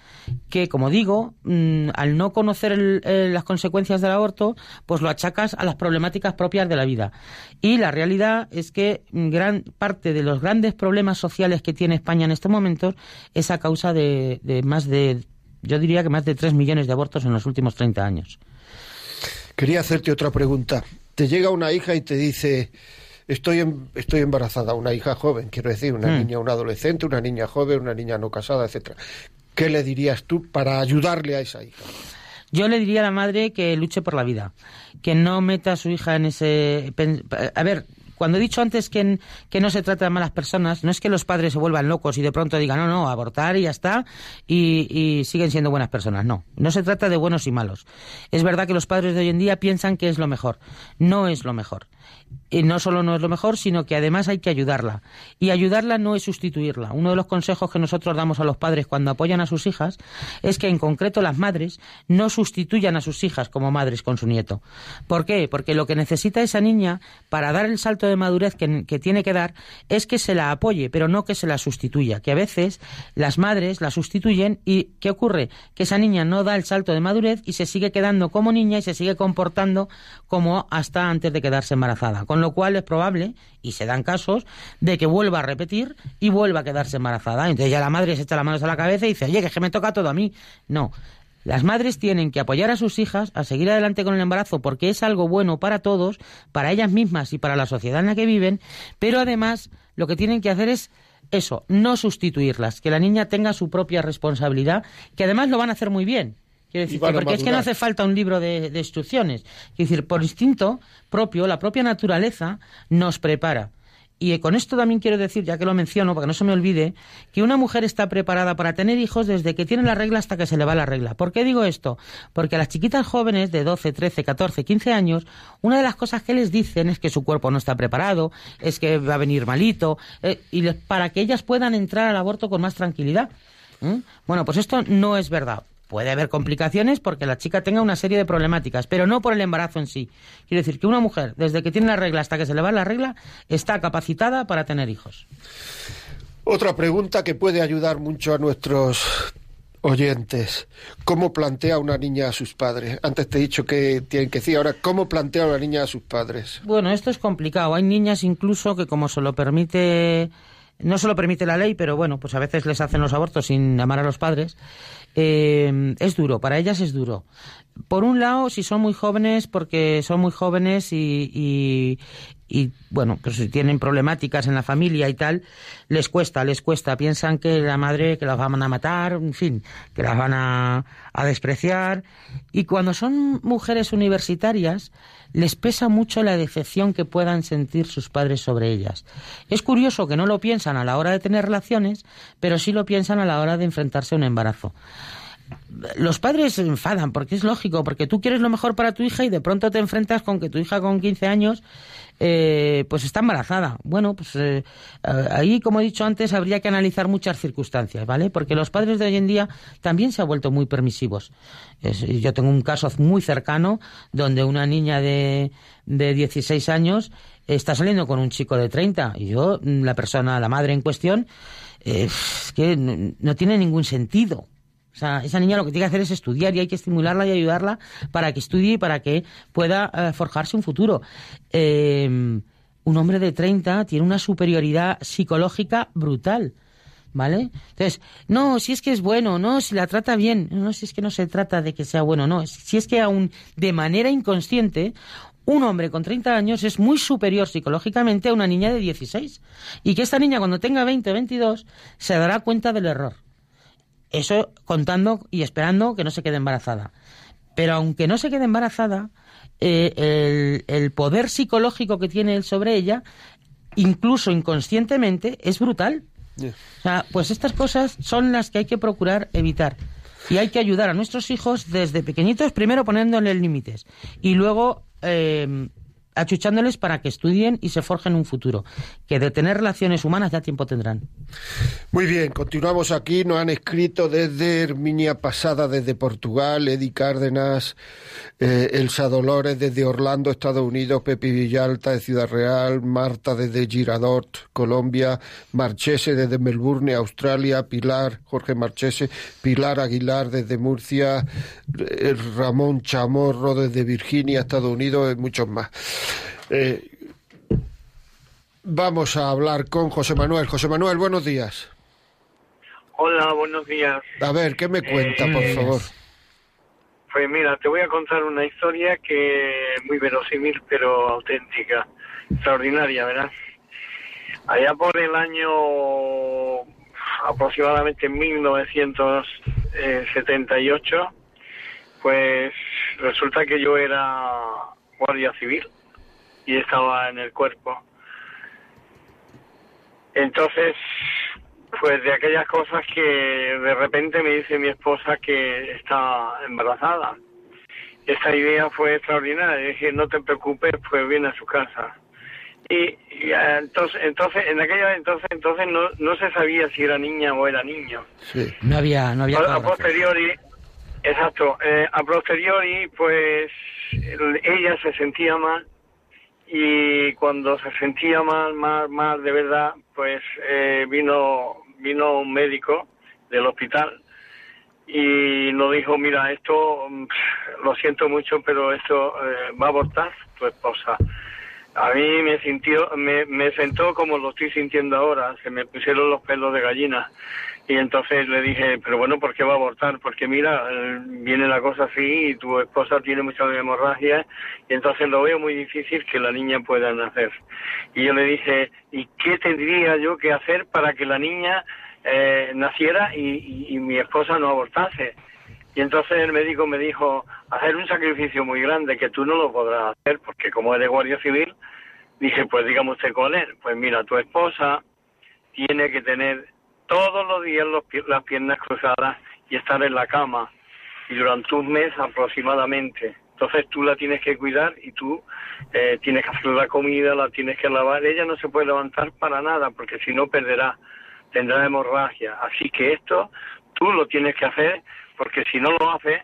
que, como digo, mm, al no conocer las consecuencias del aborto, pues lo achacas a las problemáticas propias de la vida. Y la realidad es que gran parte de los grandes problemas sociales que tiene España en estos momentos es a causa de más de yo diría que más de 3 millones de abortos en los últimos 30 años. Quería hacerte otra pregunta. Te llega una hija y te dice, estoy, estoy embarazada, una hija joven, quiero decir, una hmm. niña, una adolescente, una niña joven, una niña no casada, etcétera. ¿Qué le dirías tú para ayudarle a esa hija? Yo le diría a la madre que luche por la vida, que no meta a su hija en ese... A ver, cuando he dicho antes que, que no se trata de malas personas, no es que los padres se vuelvan locos y de pronto digan, no, no, abortar y ya está, y, y siguen siendo buenas personas. No, no se trata de buenos y malos. Es verdad que los padres de hoy en día piensan que es lo mejor. No es lo mejor y no solo no es lo mejor, sino que además hay que ayudarla. Y ayudarla no es sustituirla. Uno de los consejos que nosotros damos a los padres cuando apoyan a sus hijas es que en concreto las madres no sustituyan a sus hijas como madres con su nieto. ¿Por qué? Porque lo que necesita esa niña para dar el salto de madurez que, que tiene que dar es que se la apoye, pero no que se la sustituya. Que a veces las madres la sustituyen y ¿qué ocurre? Que esa niña no da el salto de madurez y se sigue quedando como niña y se sigue comportando como hasta antes de quedarse embarazada. Con lo cual es probable, y se dan casos, de que vuelva a repetir y vuelva a quedarse embarazada. Entonces ya la madre se echa las manos a la cabeza y dice, oye, que, es que me toca todo a mí. No. Las madres tienen que apoyar a sus hijas a seguir adelante con el embarazo porque es algo bueno para todos, para ellas mismas y para la sociedad en la que viven, pero además lo que tienen que hacer es eso, no sustituirlas, que la niña tenga su propia responsabilidad, que además lo van a hacer muy bien. Quiero decir, porque es que no hace falta un libro de, de instrucciones. Quiero decir, por instinto propio, la propia naturaleza nos prepara. Y con esto también quiero decir, ya que lo menciono, para que no se me olvide, que una mujer está preparada para tener hijos desde que tiene la regla hasta que se le va la regla. ¿Por qué digo esto? Porque a las chiquitas jóvenes de 12, 13, 14, 15 años, una de las cosas que les dicen es que su cuerpo no está preparado, es que va a venir malito, eh, y para que ellas puedan entrar al aborto con más tranquilidad. Bueno, pues esto no es verdad. Puede haber complicaciones porque la chica tenga una serie de problemáticas, pero no por el embarazo en sí. Quiero decir que una mujer, desde que tiene la regla hasta que se le va la regla, está capacitada para tener hijos. Otra pregunta que puede ayudar mucho a nuestros oyentes. ¿Cómo plantea una niña a sus padres? Antes te he dicho que tienen que decir ahora, ¿cómo plantea una niña a sus padres? Bueno, esto es complicado. Hay niñas incluso que como se lo permite, no se lo permite la ley, pero bueno, pues a veces les hacen los abortos sin llamar a los padres eh, es duro, para ellas es duro. Por un lado, si son muy jóvenes, porque son muy jóvenes y, y, bueno, pues si tienen problemáticas en la familia y tal, les cuesta, les cuesta. Piensan que la madre, que las van a matar, en fin, que las van a, a despreciar. Y cuando son mujeres universitarias, les pesa mucho la decepción que puedan sentir sus padres sobre ellas. Es curioso que no lo piensan a la hora de tener relaciones, pero sí lo piensan a la hora de enfrentarse a un embarazo los padres se enfadan, porque es lógico, porque tú quieres lo mejor para tu hija y de pronto te enfrentas con que tu hija con 15 años eh, pues está embarazada. Bueno, pues eh, ahí, como he dicho antes, habría que analizar muchas circunstancias, ¿vale? Porque los padres de hoy en día también se han vuelto muy permisivos. yo tengo un caso muy cercano donde una niña de, de 16 años está saliendo con un chico de 30 y yo, la persona, la madre en cuestión, eh, es que no tiene ningún sentido. Sea, esa niña lo que tiene que hacer es estudiar y hay que estimularla y ayudarla para que estudie y para que pueda eh, forjarse un futuro. Em, un hombre de 30 tiene una superioridad psicológica brutal. ¿Vale? Entonces, no, si es que es bueno, no, si la trata bien, no, si es que no se trata de que sea bueno, no, si es que aún de manera inconsciente un hombre con 30 años es muy superior psicológicamente a una niña de 16 y que esta niña cuando tenga 20, 22 se dará cuenta del error. Eso contando y esperando que no se quede embarazada. Pero aunque no se quede embarazada, eh, el, poder psicológico que tiene él sobre ella, incluso inconscientemente, es brutal. O sea, pues estas cosas son las que hay que procurar evitar. Y hay que ayudar a nuestros hijos desde pequeñitos, primero poniéndoles límites y luego eh, achuchándoles para que estudien y se forjen un futuro. Que de tener relaciones humanas ya tiempo tendrán. Muy bien, continuamos aquí. Nos han escrito desde Herminia Pasada, desde Portugal, Edi Cárdenas, eh, Elsa Dolores desde Orlando, Estados Unidos, Pepi Villalta de Ciudad Real, Marta desde Giradot, Colombia, Marchese desde Melbourne, Australia, Pilar, Jorge Marchese, Pilar Aguilar desde Murcia, eh, Ramón Chamorro desde Virginia, Estados Unidos y muchos más. Eh, vamos a hablar con José Manuel. José Manuel, buenos días. Hola, buenos días. A ver, ¿qué me cuenta, por Eh, favor? Pues mira, te voy a contar una historia que es muy verosímil, pero auténtica, extraordinaria, ¿verdad? Allá por el año aproximadamente 1978, pues resulta que yo era guardia civil y estaba en el cuerpo. Entonces, pues de aquellas cosas que de repente me dice mi esposa que está embarazada. Esta idea fue extraordinaria. Dije, no te preocupes, pues viene a su casa. Y, y, eh, entonces, entonces, en aquella entonces, entonces no, no se sabía si era niña o era niño. Sí. No había, no había A, a ecografía. posteriori, exacto, eh, a posteriori, pues el- ella se sentía mal y cuando se sentía mal, mal, mal de verdad, pues eh, vino, vino un médico del hospital y nos dijo, mira, esto, mm, lo siento mucho, pero esto eh, va a abortar tu esposa. A mí me sintió, me, me sentó como lo estoy sintiendo ahora, se me pusieron los pelos de gallina. Y entonces le dije, pero bueno, ¿por qué va a abortar? Porque mira, eh, viene la cosa así y tu esposa tiene mucha hemorragia y entonces lo veo muy difícil que la niña pueda nacer. Y yo le dije, ¿y qué tendría yo que hacer para que la niña eh, naciera y, y- y mi esposa no abortase? Y entonces el médico me dijo, hacer un sacrificio muy grande que tú no lo podrás hacer porque como eres guardia civil, dije, pues dígame usted con él. Pues mira, tu esposa tiene que tener todos los días los las piernas cruzadas y estar en la cama y durante un mes aproximadamente. Entonces tú la tienes que cuidar y tú eh, tienes que hacer la comida, la tienes que lavar. Ella no se puede levantar para nada porque si no perderá, tendrá hemorragia. Así que esto tú lo tienes que hacer porque si no lo haces,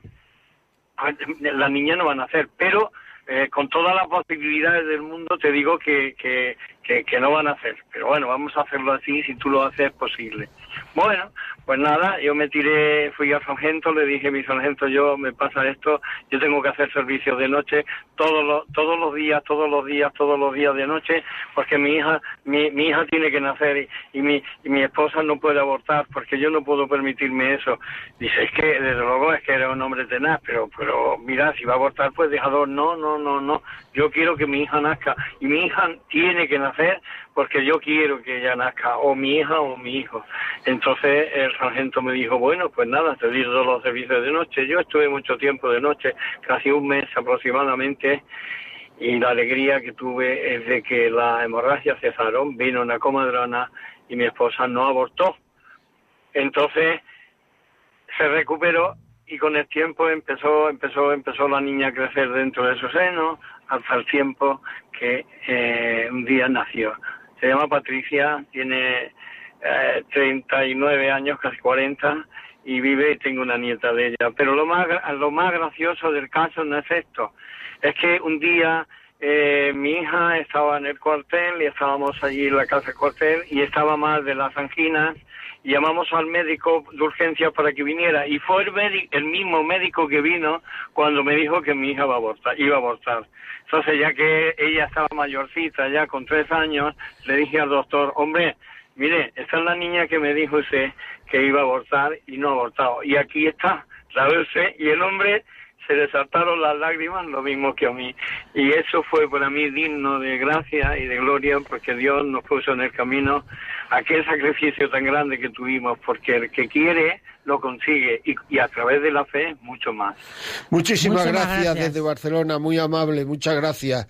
la niña no va a nacer. Pero eh, con todas las posibilidades del mundo te digo que, que, que, que no van a hacer. Pero bueno, vamos a hacerlo así, si tú lo haces es posible. Bueno, pues nada, yo me tiré, fui al sargento, le dije, mi sargento, yo me pasa esto, yo tengo que hacer servicios de noche todos los, todos los días, todos los días, todos los días de noche, porque mi hija, mi, mi hija tiene que nacer y, y mi, y mi esposa no puede abortar, porque yo no puedo permitirme eso. Dice, es que desde luego es que eres un hombre tenaz, pero, pero mira, si va a abortar, pues dejador, no, no, no, no, yo quiero que mi hija nazca, y mi hija tiene que nacer porque yo quiero que ella nazca, o mi hija o mi hijo. Entonces el sargento me dijo, bueno, pues nada, te todos los servicios de noche. Yo estuve mucho tiempo de noche, casi un mes aproximadamente, y la alegría que tuve es de que la hemorragia cesaron, vino una comadrona y mi esposa no abortó. Entonces se recuperó y con el tiempo empezó empezó empezó la niña a crecer dentro de su seno hasta el tiempo que eh, un día nació. Se llama Patricia, tiene eh, 39 años, casi 40, y vive y tengo una nieta de ella. Pero lo más, lo más gracioso del caso no es esto, es que un día eh, mi hija estaba en el cuartel y estábamos allí en la casa del cuartel y estaba mal de las anginas. Llamamos al médico de urgencia para que viniera y fue el, el mismo médico que vino cuando me dijo que mi hija iba a abortar. Iba a abortar. Entonces, ya que ella estaba mayorcita, ya con tres años, le dije al doctor, hombre, mire, esta es la niña que me dijo usted que iba a abortar y no ha abortado. Y aquí está, la usted, y el hombre se le saltaron las lágrimas, lo mismo que a mí. Y eso fue para mí digno de gracia y de gloria, porque Dios nos puso en el camino aquel sacrificio tan grande que tuvimos, porque el que quiere lo consigue y, a través de la fe mucho más. Muchísimas, gracias, desde Barcelona, muy amable, muchas gracias.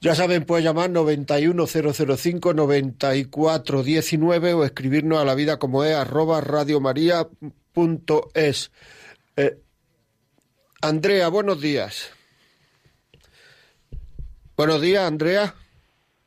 Ya saben, pueden llamar 91005-9419 o escribirnos a la vida como es arroba radiomaria.es. Eh, Andrea, buenos días. Buenos días, Andrea.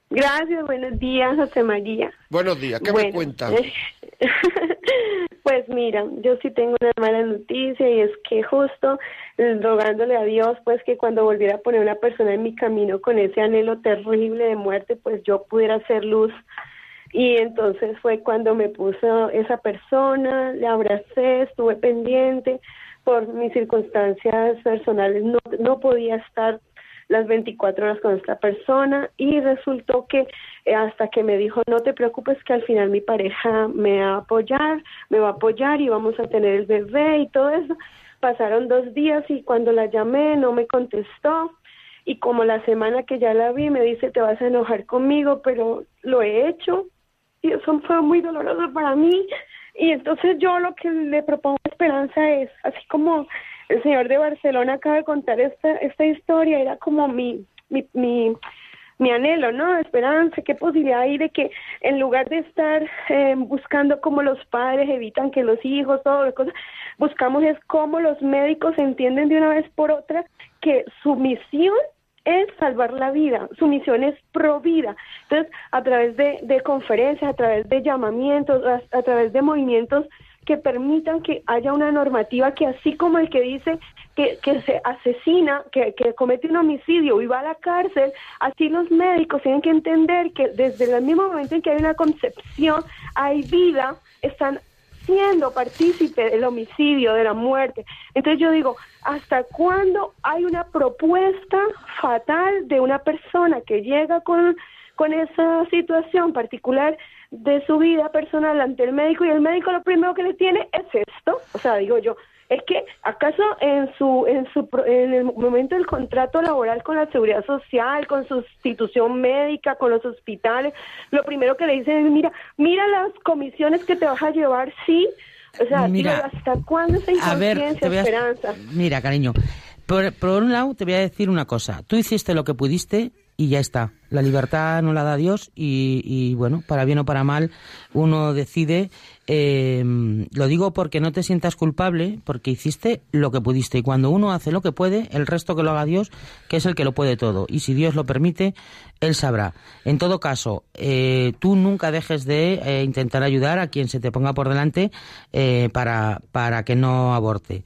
Gracias, buenos días, José María. Buenos días, ¿qué me cuentas? pues mira, yo sí tengo una mala noticia y es que justo rogándole a Dios, pues que cuando volviera a poner una persona en mi camino con ese anhelo terrible de muerte, pues yo pudiera hacer luz. Y entonces fue cuando me puso esa persona, le abracé, estuve pendiente, por mis circunstancias personales no, no podía estar las 24 horas con esta persona y resultó que eh, hasta que me dijo no te preocupes que al final mi pareja me va a apoyar, me va a apoyar y vamos a tener el bebé y todo eso. Pasaron dos días y cuando la llamé no me contestó. Y como la semana que ya la vi me dice te vas a enojar conmigo pero lo he hecho. Y eso fue muy doloroso para mí. Y entonces yo lo que le propongo Esperanza es, así como el señor de Barcelona acaba de contar esta, esta historia, era como mi, mi, mi, anhelo, ¿no? Esperanza, qué posibilidad hay de que en lugar de estar eh, buscando cómo los padres evitan que los hijos, todo las cosas, buscamos es cómo los médicos entienden de una vez por otra que su misión es salvar la vida, su misión es pro vida. Entonces, a través de, de conferencias, a través de llamamientos, a, través de movimientos que permitan que haya una normativa que así como el que dice que, que se asesina, que, que comete un homicidio y va a la cárcel, así los médicos tienen que entender que desde el mismo momento en que hay una concepción, hay vida, están siendo partícipe del homicidio, de la muerte. Entonces yo digo, ¿hasta cuándo hay una propuesta fatal de una persona que llega con, con esa situación particular de su vida personal ante el médico y el médico lo primero que le tiene es esto? O sea, digo yo, es que acaso en su en su en el momento del contrato laboral con la seguridad social con su institución médica con los hospitales lo primero que le dicen es mira mira las comisiones que te vas a llevar sí o sea mira, hasta cuándo esa inconsciencia esperanza mira cariño por, por un lado te voy a decir una cosa. Tú hiciste lo que pudiste y ya está. La libertad no la da Dios y, bueno, para bien o para mal, uno decide. Eh, lo digo porque no te sientas culpable, porque hiciste lo que pudiste. Y cuando uno hace lo que puede, el resto que lo haga Dios, que es el que lo puede todo. Y si Dios lo permite, Él sabrá. En todo caso, eh, tú nunca dejes de eh, intentar ayudar a quien se te ponga por delante para, para que no aborte.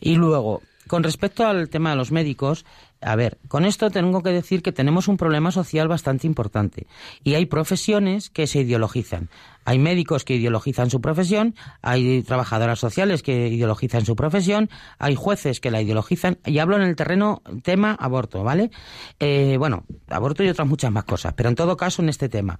Y luego, con respecto al tema de los médicos, a ver, con esto tengo que decir que tenemos un problema social bastante importante y hay profesiones que se ideologizan. Hay médicos que ideologizan su profesión, hay trabajadoras sociales que ideologizan su profesión, hay jueces que la ideologizan y hablo en el terreno tema aborto, ¿vale? Eh, bueno, aborto y otras muchas más cosas, pero en todo caso en este tema.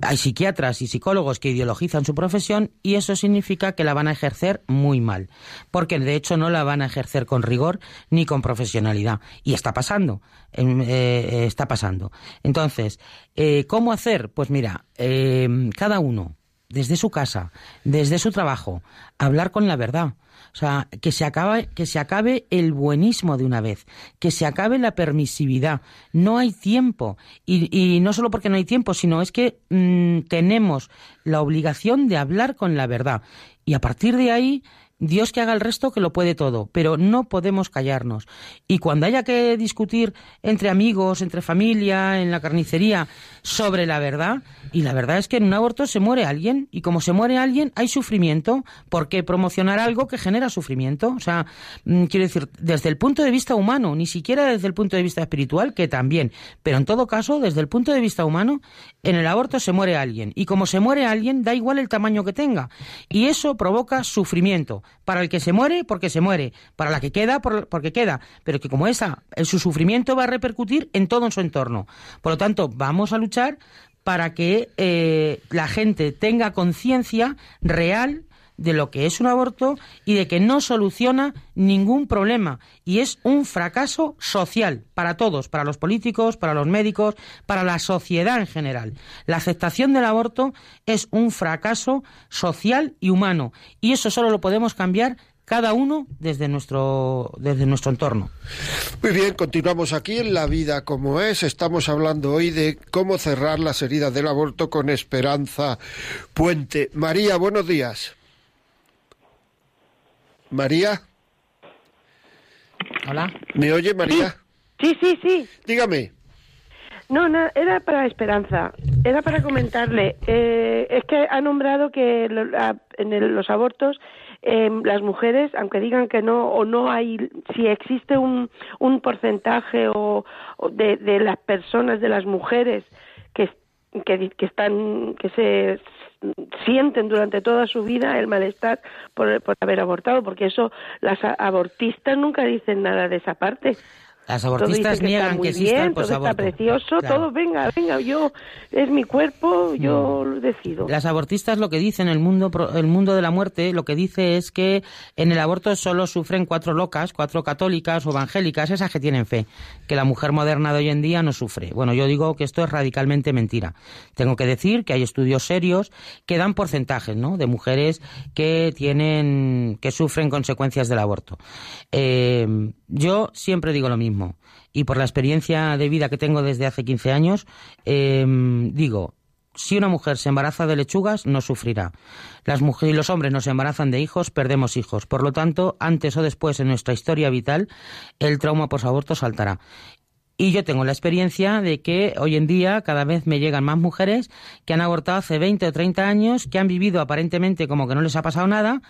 Hay psiquiatras y psicólogos que ideologizan su profesión y eso significa que la van a ejercer muy mal, porque de hecho no la van a ejercer con rigor ni con profesionalidad y está pasando, em, eh, eh, está pasando. Entonces, ¿cómo hacer? Pues mira, cada uno desde su casa, desde su trabajo, hablar con la verdad. O sea, que se acabe, que se acabe el buenismo de una vez, que se acabe la permisividad. No hay tiempo. Y, no solo porque no hay tiempo, sino es que mm, tenemos la obligación de hablar con la verdad. Y a partir de ahí, Dios que haga el resto que lo puede todo, pero no podemos callarnos. Y cuando haya que discutir entre amigos, entre familia, en la carnicería, sobre la verdad, y la verdad es que en un aborto se muere alguien, y como se muere alguien hay sufrimiento, ¿por qué promocionar algo que genera sufrimiento? O sea, mm, quiero decir, desde el punto de vista humano, ni siquiera desde el punto de vista espiritual, que también, pero en todo caso, desde el punto de vista humano, en el aborto se muere alguien, y como se muere alguien, da igual el tamaño que tenga, y eso provoca sufrimiento, para el que se muere, porque se muere, para la que queda, porque queda, pero que como esa, su sufrimiento va a repercutir en todo su entorno. Por lo tanto, vamos a luchar para que eh, la gente tenga conciencia real de lo que es un aborto y de que no soluciona ningún problema y es un fracaso social para todos, para los políticos, para los médicos, para la sociedad en general. La aceptación del aborto es un fracaso social y humano y eso solo lo podemos cambiar cada uno desde nuestro, desde nuestro entorno. Muy bien, continuamos aquí en La Vida como es. Estamos hablando hoy de cómo cerrar las heridas del aborto con Esperanza Puente. María, buenos días. María. Hola. ¿Me oye, María? Sí, sí, sí. Dígame. No, no, era para Esperanza. Era para comentarle. Eh, es que ha nombrado que en los abortos Em, las mujeres, aunque digan que no o no hay, si existe un, un porcentaje o, de, de, las personas, de las mujeres que, que, que están, que se sienten durante toda su vida el malestar por, por haber abortado, porque eso las abortistas nunca dicen nada de esa parte. Las abortistas niegan que exista el posaborto. está precioso, todo, venga, venga, yo, es mi cuerpo, yo lo decido. Las abortistas lo que dicen, el mundo, el mundo de la muerte, lo que dice es que en el aborto solo sufren cuatro locas, cuatro católicas o evangélicas, esas que tienen fe, que la mujer moderna de hoy en día no sufre. Bueno, yo digo que esto es radicalmente mentira. Tengo que decir que hay estudios serios que dan porcentajes, ¿no?, de mujeres que tienen, que sufren consecuencias del aborto. Eh, yo siempre digo lo mismo y por la experiencia de vida que tengo desde hace 15 años, em, digo, si una mujer se embaraza de lechugas, no sufrirá. Las mujeres y los hombres nos embarazan de hijos, perdemos hijos. Por lo tanto, antes o después en nuestra historia vital, el trauma posaborto saltará. Y yo tengo la experiencia de que hoy en día cada vez me llegan más mujeres que han abortado hace 20 o 30 años, que han vivido aparentemente como que no les ha pasado nada,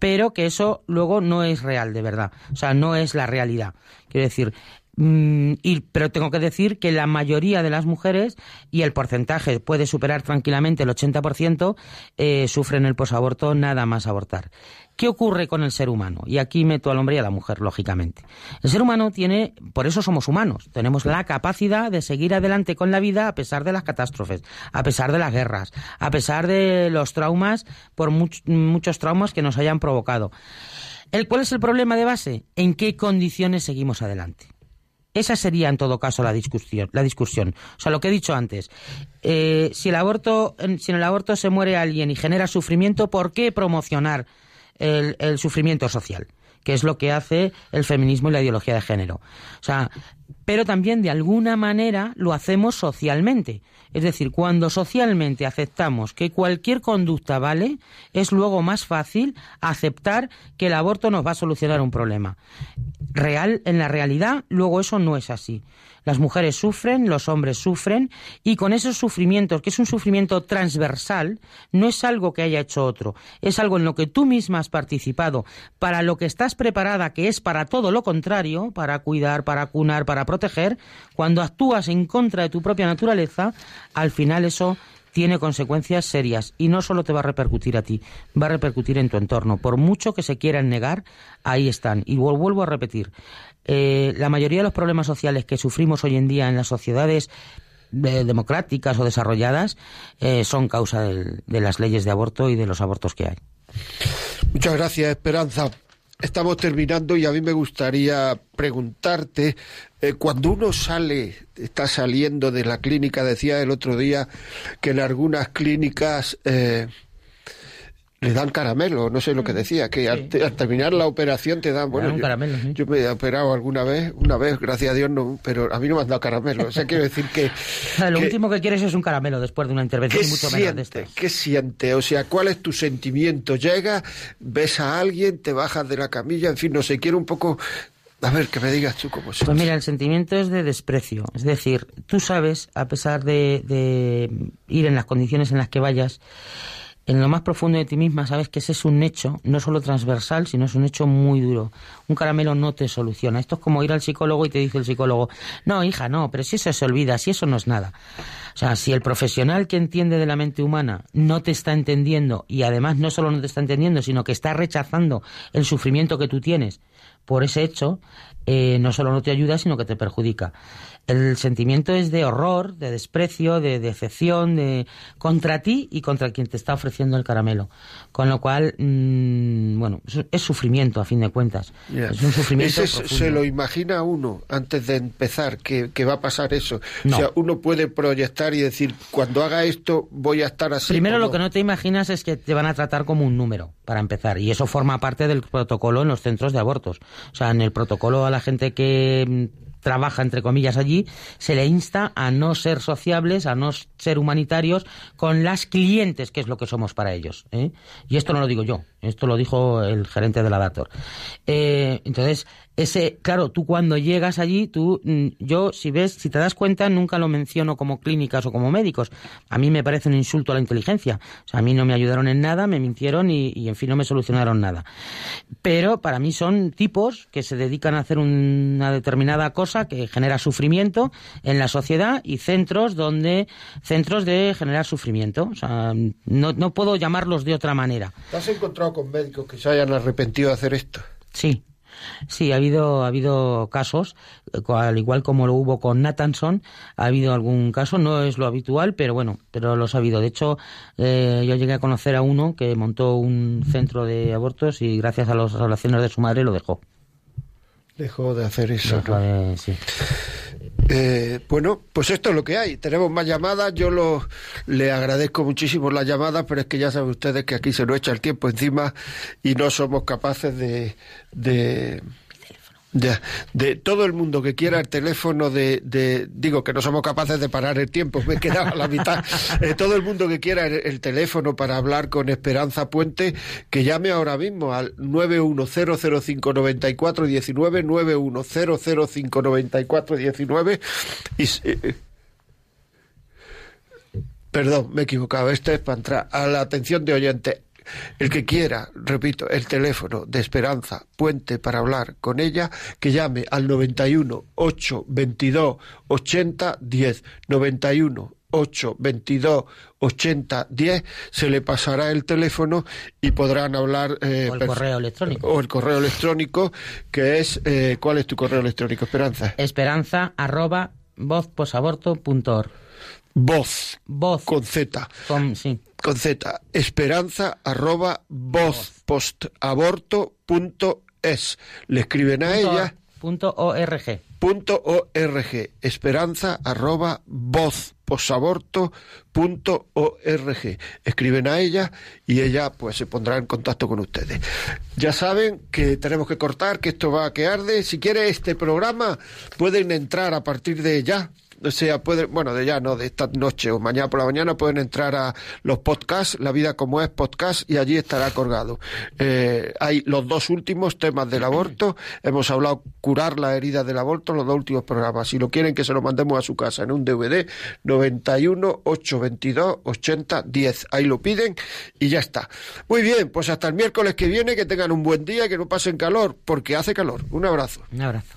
pero que eso luego no es real de verdad. O sea, no es la realidad. Quiero decir, mm, pero tengo que decir que la mayoría de las mujeres, y el porcentaje puede superar tranquilamente el 80%, eh, sufren el posaborto nada más abortar. ¿Qué ocurre con el ser humano? Y aquí meto al hombre y a la mujer, lógicamente. El ser humano tiene, por eso somos humanos, tenemos la capacidad de seguir adelante con la vida a pesar de las catástrofes, a pesar de las guerras, a pesar de los traumas, por muchos traumas que nos hayan provocado. ¿El, ¿Cuál es el problema de base? ¿En qué condiciones seguimos adelante? Esa sería, en todo caso, la discusión. La discusión. O sea, lo que he dicho antes. Eh, si, el aborto, si en el aborto se muere alguien y genera sufrimiento, ¿por qué promocionar el, sufrimiento social, que es lo que hace el feminismo y la ideología de género. O sea, pero también de alguna manera lo hacemos socialmente. Es decir, cuando socialmente aceptamos que cualquier conducta vale, es luego más fácil aceptar que el aborto nos va a solucionar un problema. Real, en la realidad, luego eso no es así. Las mujeres sufren, los hombres sufren, y con esos sufrimientos, que es un sufrimiento transversal, no es algo que haya hecho otro, es algo en lo que tú misma has participado, para lo que estás preparada, que es para todo lo contrario, para cuidar, para cunar, para proteger, cuando actúas en contra de tu propia naturaleza, al final eso tiene consecuencias serias y no solo te va a repercutir a ti, va a repercutir en tu entorno. Por mucho que se quieran negar, ahí están. Y vuelvo a repetir, eh, la mayoría de los problemas sociales que sufrimos hoy en día en las sociedades eh, democráticas o desarrolladas eh, son causa de las leyes de aborto y de los abortos que hay. Muchas gracias, Esperanza. Estamos terminando y a mí me gustaría preguntarte, eh, cuando uno sale, está saliendo de la clínica, decía el otro día que en algunas clínicas eh, le dan caramelo, no sé lo que mm. decía, que al, terminar la operación te dan, bueno, yo, me he operado alguna vez, una vez, gracias a Dios, no, pero a mí no me han dado caramelo, o sea, quiero decir que... lo último que quieres es un caramelo después de una intervención mucho menos de esto. ¿Qué siente? O sea, ¿cuál es tu sentimiento? Llega, ves a alguien, te bajas de la camilla, en fin, no sé, quiero un poco a ver, que me digas tú cómo es. Pues mira, el sentimiento es de desprecio. Es decir, tú sabes, a pesar de ir en las condiciones en las que vayas, en lo más profundo de ti misma sabes que ese es un hecho, no solo transversal, sino es un hecho muy duro. Un caramelo no te soluciona. Esto es como ir al psicólogo y te dice el psicólogo, no, hija, no, pero si eso se olvida, si eso no es nada. O sea, si el profesional que entiende de la mente humana no te está entendiendo y además no solo no te está entendiendo, sino que está rechazando el sufrimiento que tú tienes por ese hecho, eh, no solo no te ayuda, sino que te perjudica el sentimiento es de horror, de desprecio, de decepción, de contra ti y contra quien te está ofreciendo el caramelo. Con lo cual, mm, bueno, es sufrimiento a fin de cuentas. Es un sufrimiento. se lo imagina uno antes de empezar que, va a pasar eso. O sea, uno puede proyectar y decir, cuando haga esto voy a estar así. Primero lo que no te imaginas es que te van a tratar como un número, para empezar. Y eso forma parte del protocolo en los centros de abortos. O sea, en el protocolo a la gente que trabaja, entre comillas, allí, se le insta a no ser sociables, a no ser humanitarios con las clientes, que es lo que somos para ellos. ¿eh? Y esto no lo digo yo, esto lo dijo el gerente de la Dator. Eh, entonces, ese, claro, tú cuando llegas allí, tú, mm, yo, si ves, si te das cuenta, nunca lo menciono como clínicas o como médicos. A mí me parece un insulto a la inteligencia. A mí no me ayudaron en nada, me mintieron y, y en fin, no me solucionaron nada. Pero para mí son tipos que se dedican a hacer una determinada cosa que genera sufrimiento en la sociedad y centros donde, centros de generar sufrimiento. O sea, no, no puedo llamarlos de otra manera. ¿Te has encontrado con médicos que se hayan arrepentido de hacer esto? Sí. Sí, ha habido, ha habido casos, eh, al igual como lo hubo con Nathanson, ha habido algún caso, no es lo habitual, pero bueno, pero los ha habido. De hecho, eh, yo llegué a conocer a uno que montó un centro de abortos y gracias a las relaciones de su madre lo dejó. Dejó de hacer eso. sí. Eh, bueno, pues esto es lo que hay. Tenemos más llamadas. Yo lo, le agradezco muchísimo las llamadas, pero es que ya saben ustedes que aquí se nos echa el tiempo encima y no somos capaces de, de de todo el mundo que quiera el teléfono de, digo que no somos capaces de parar el tiempo, me quedaba la mitad. Eh, todo el mundo que quiera el, teléfono para hablar con Esperanza Puente, que llame ahora mismo al 910059419, 910059419 y eh, Perdón, me he equivocado. Este es para entrar a la atención de oyentes. El que quiera, repito, el teléfono de Esperanza Puente para hablar con ella, que llame al 91 8 22 80 10. 91 8 22 80 10 se le pasará el teléfono y podrán hablar eh, o el correo electrónico o el correo electrónico que es eh, ¿cuál es tu correo electrónico Esperanza? Esperanza arroba vozposaborto.org voz voz con z con, sí con Z, esperanza arroba voz es. Le escriben a ella. Punto org. Punto org. Esperanza arroba voz org. Escriben a ella y ella pues se pondrá en contacto con ustedes. Ya saben que tenemos que cortar, que esto va a que arde. Si quiere este programa pueden entrar a partir de ya o sea, pueden, bueno, de ya no, de esta noche o mañana por la mañana pueden entrar a los podcasts, La vida como es podcast, y allí estará colgado. Eh, hay los dos últimos temas del aborto, hemos hablado curar la herida del aborto, los dos últimos programas. Si lo quieren que se lo mandemos a su casa en un DVD, 91 822 80 10. Ahí lo piden y ya está. Muy bien, pues hasta el miércoles que viene, que tengan un buen día, que no pasen calor, porque hace calor. Un abrazo. Un abrazo.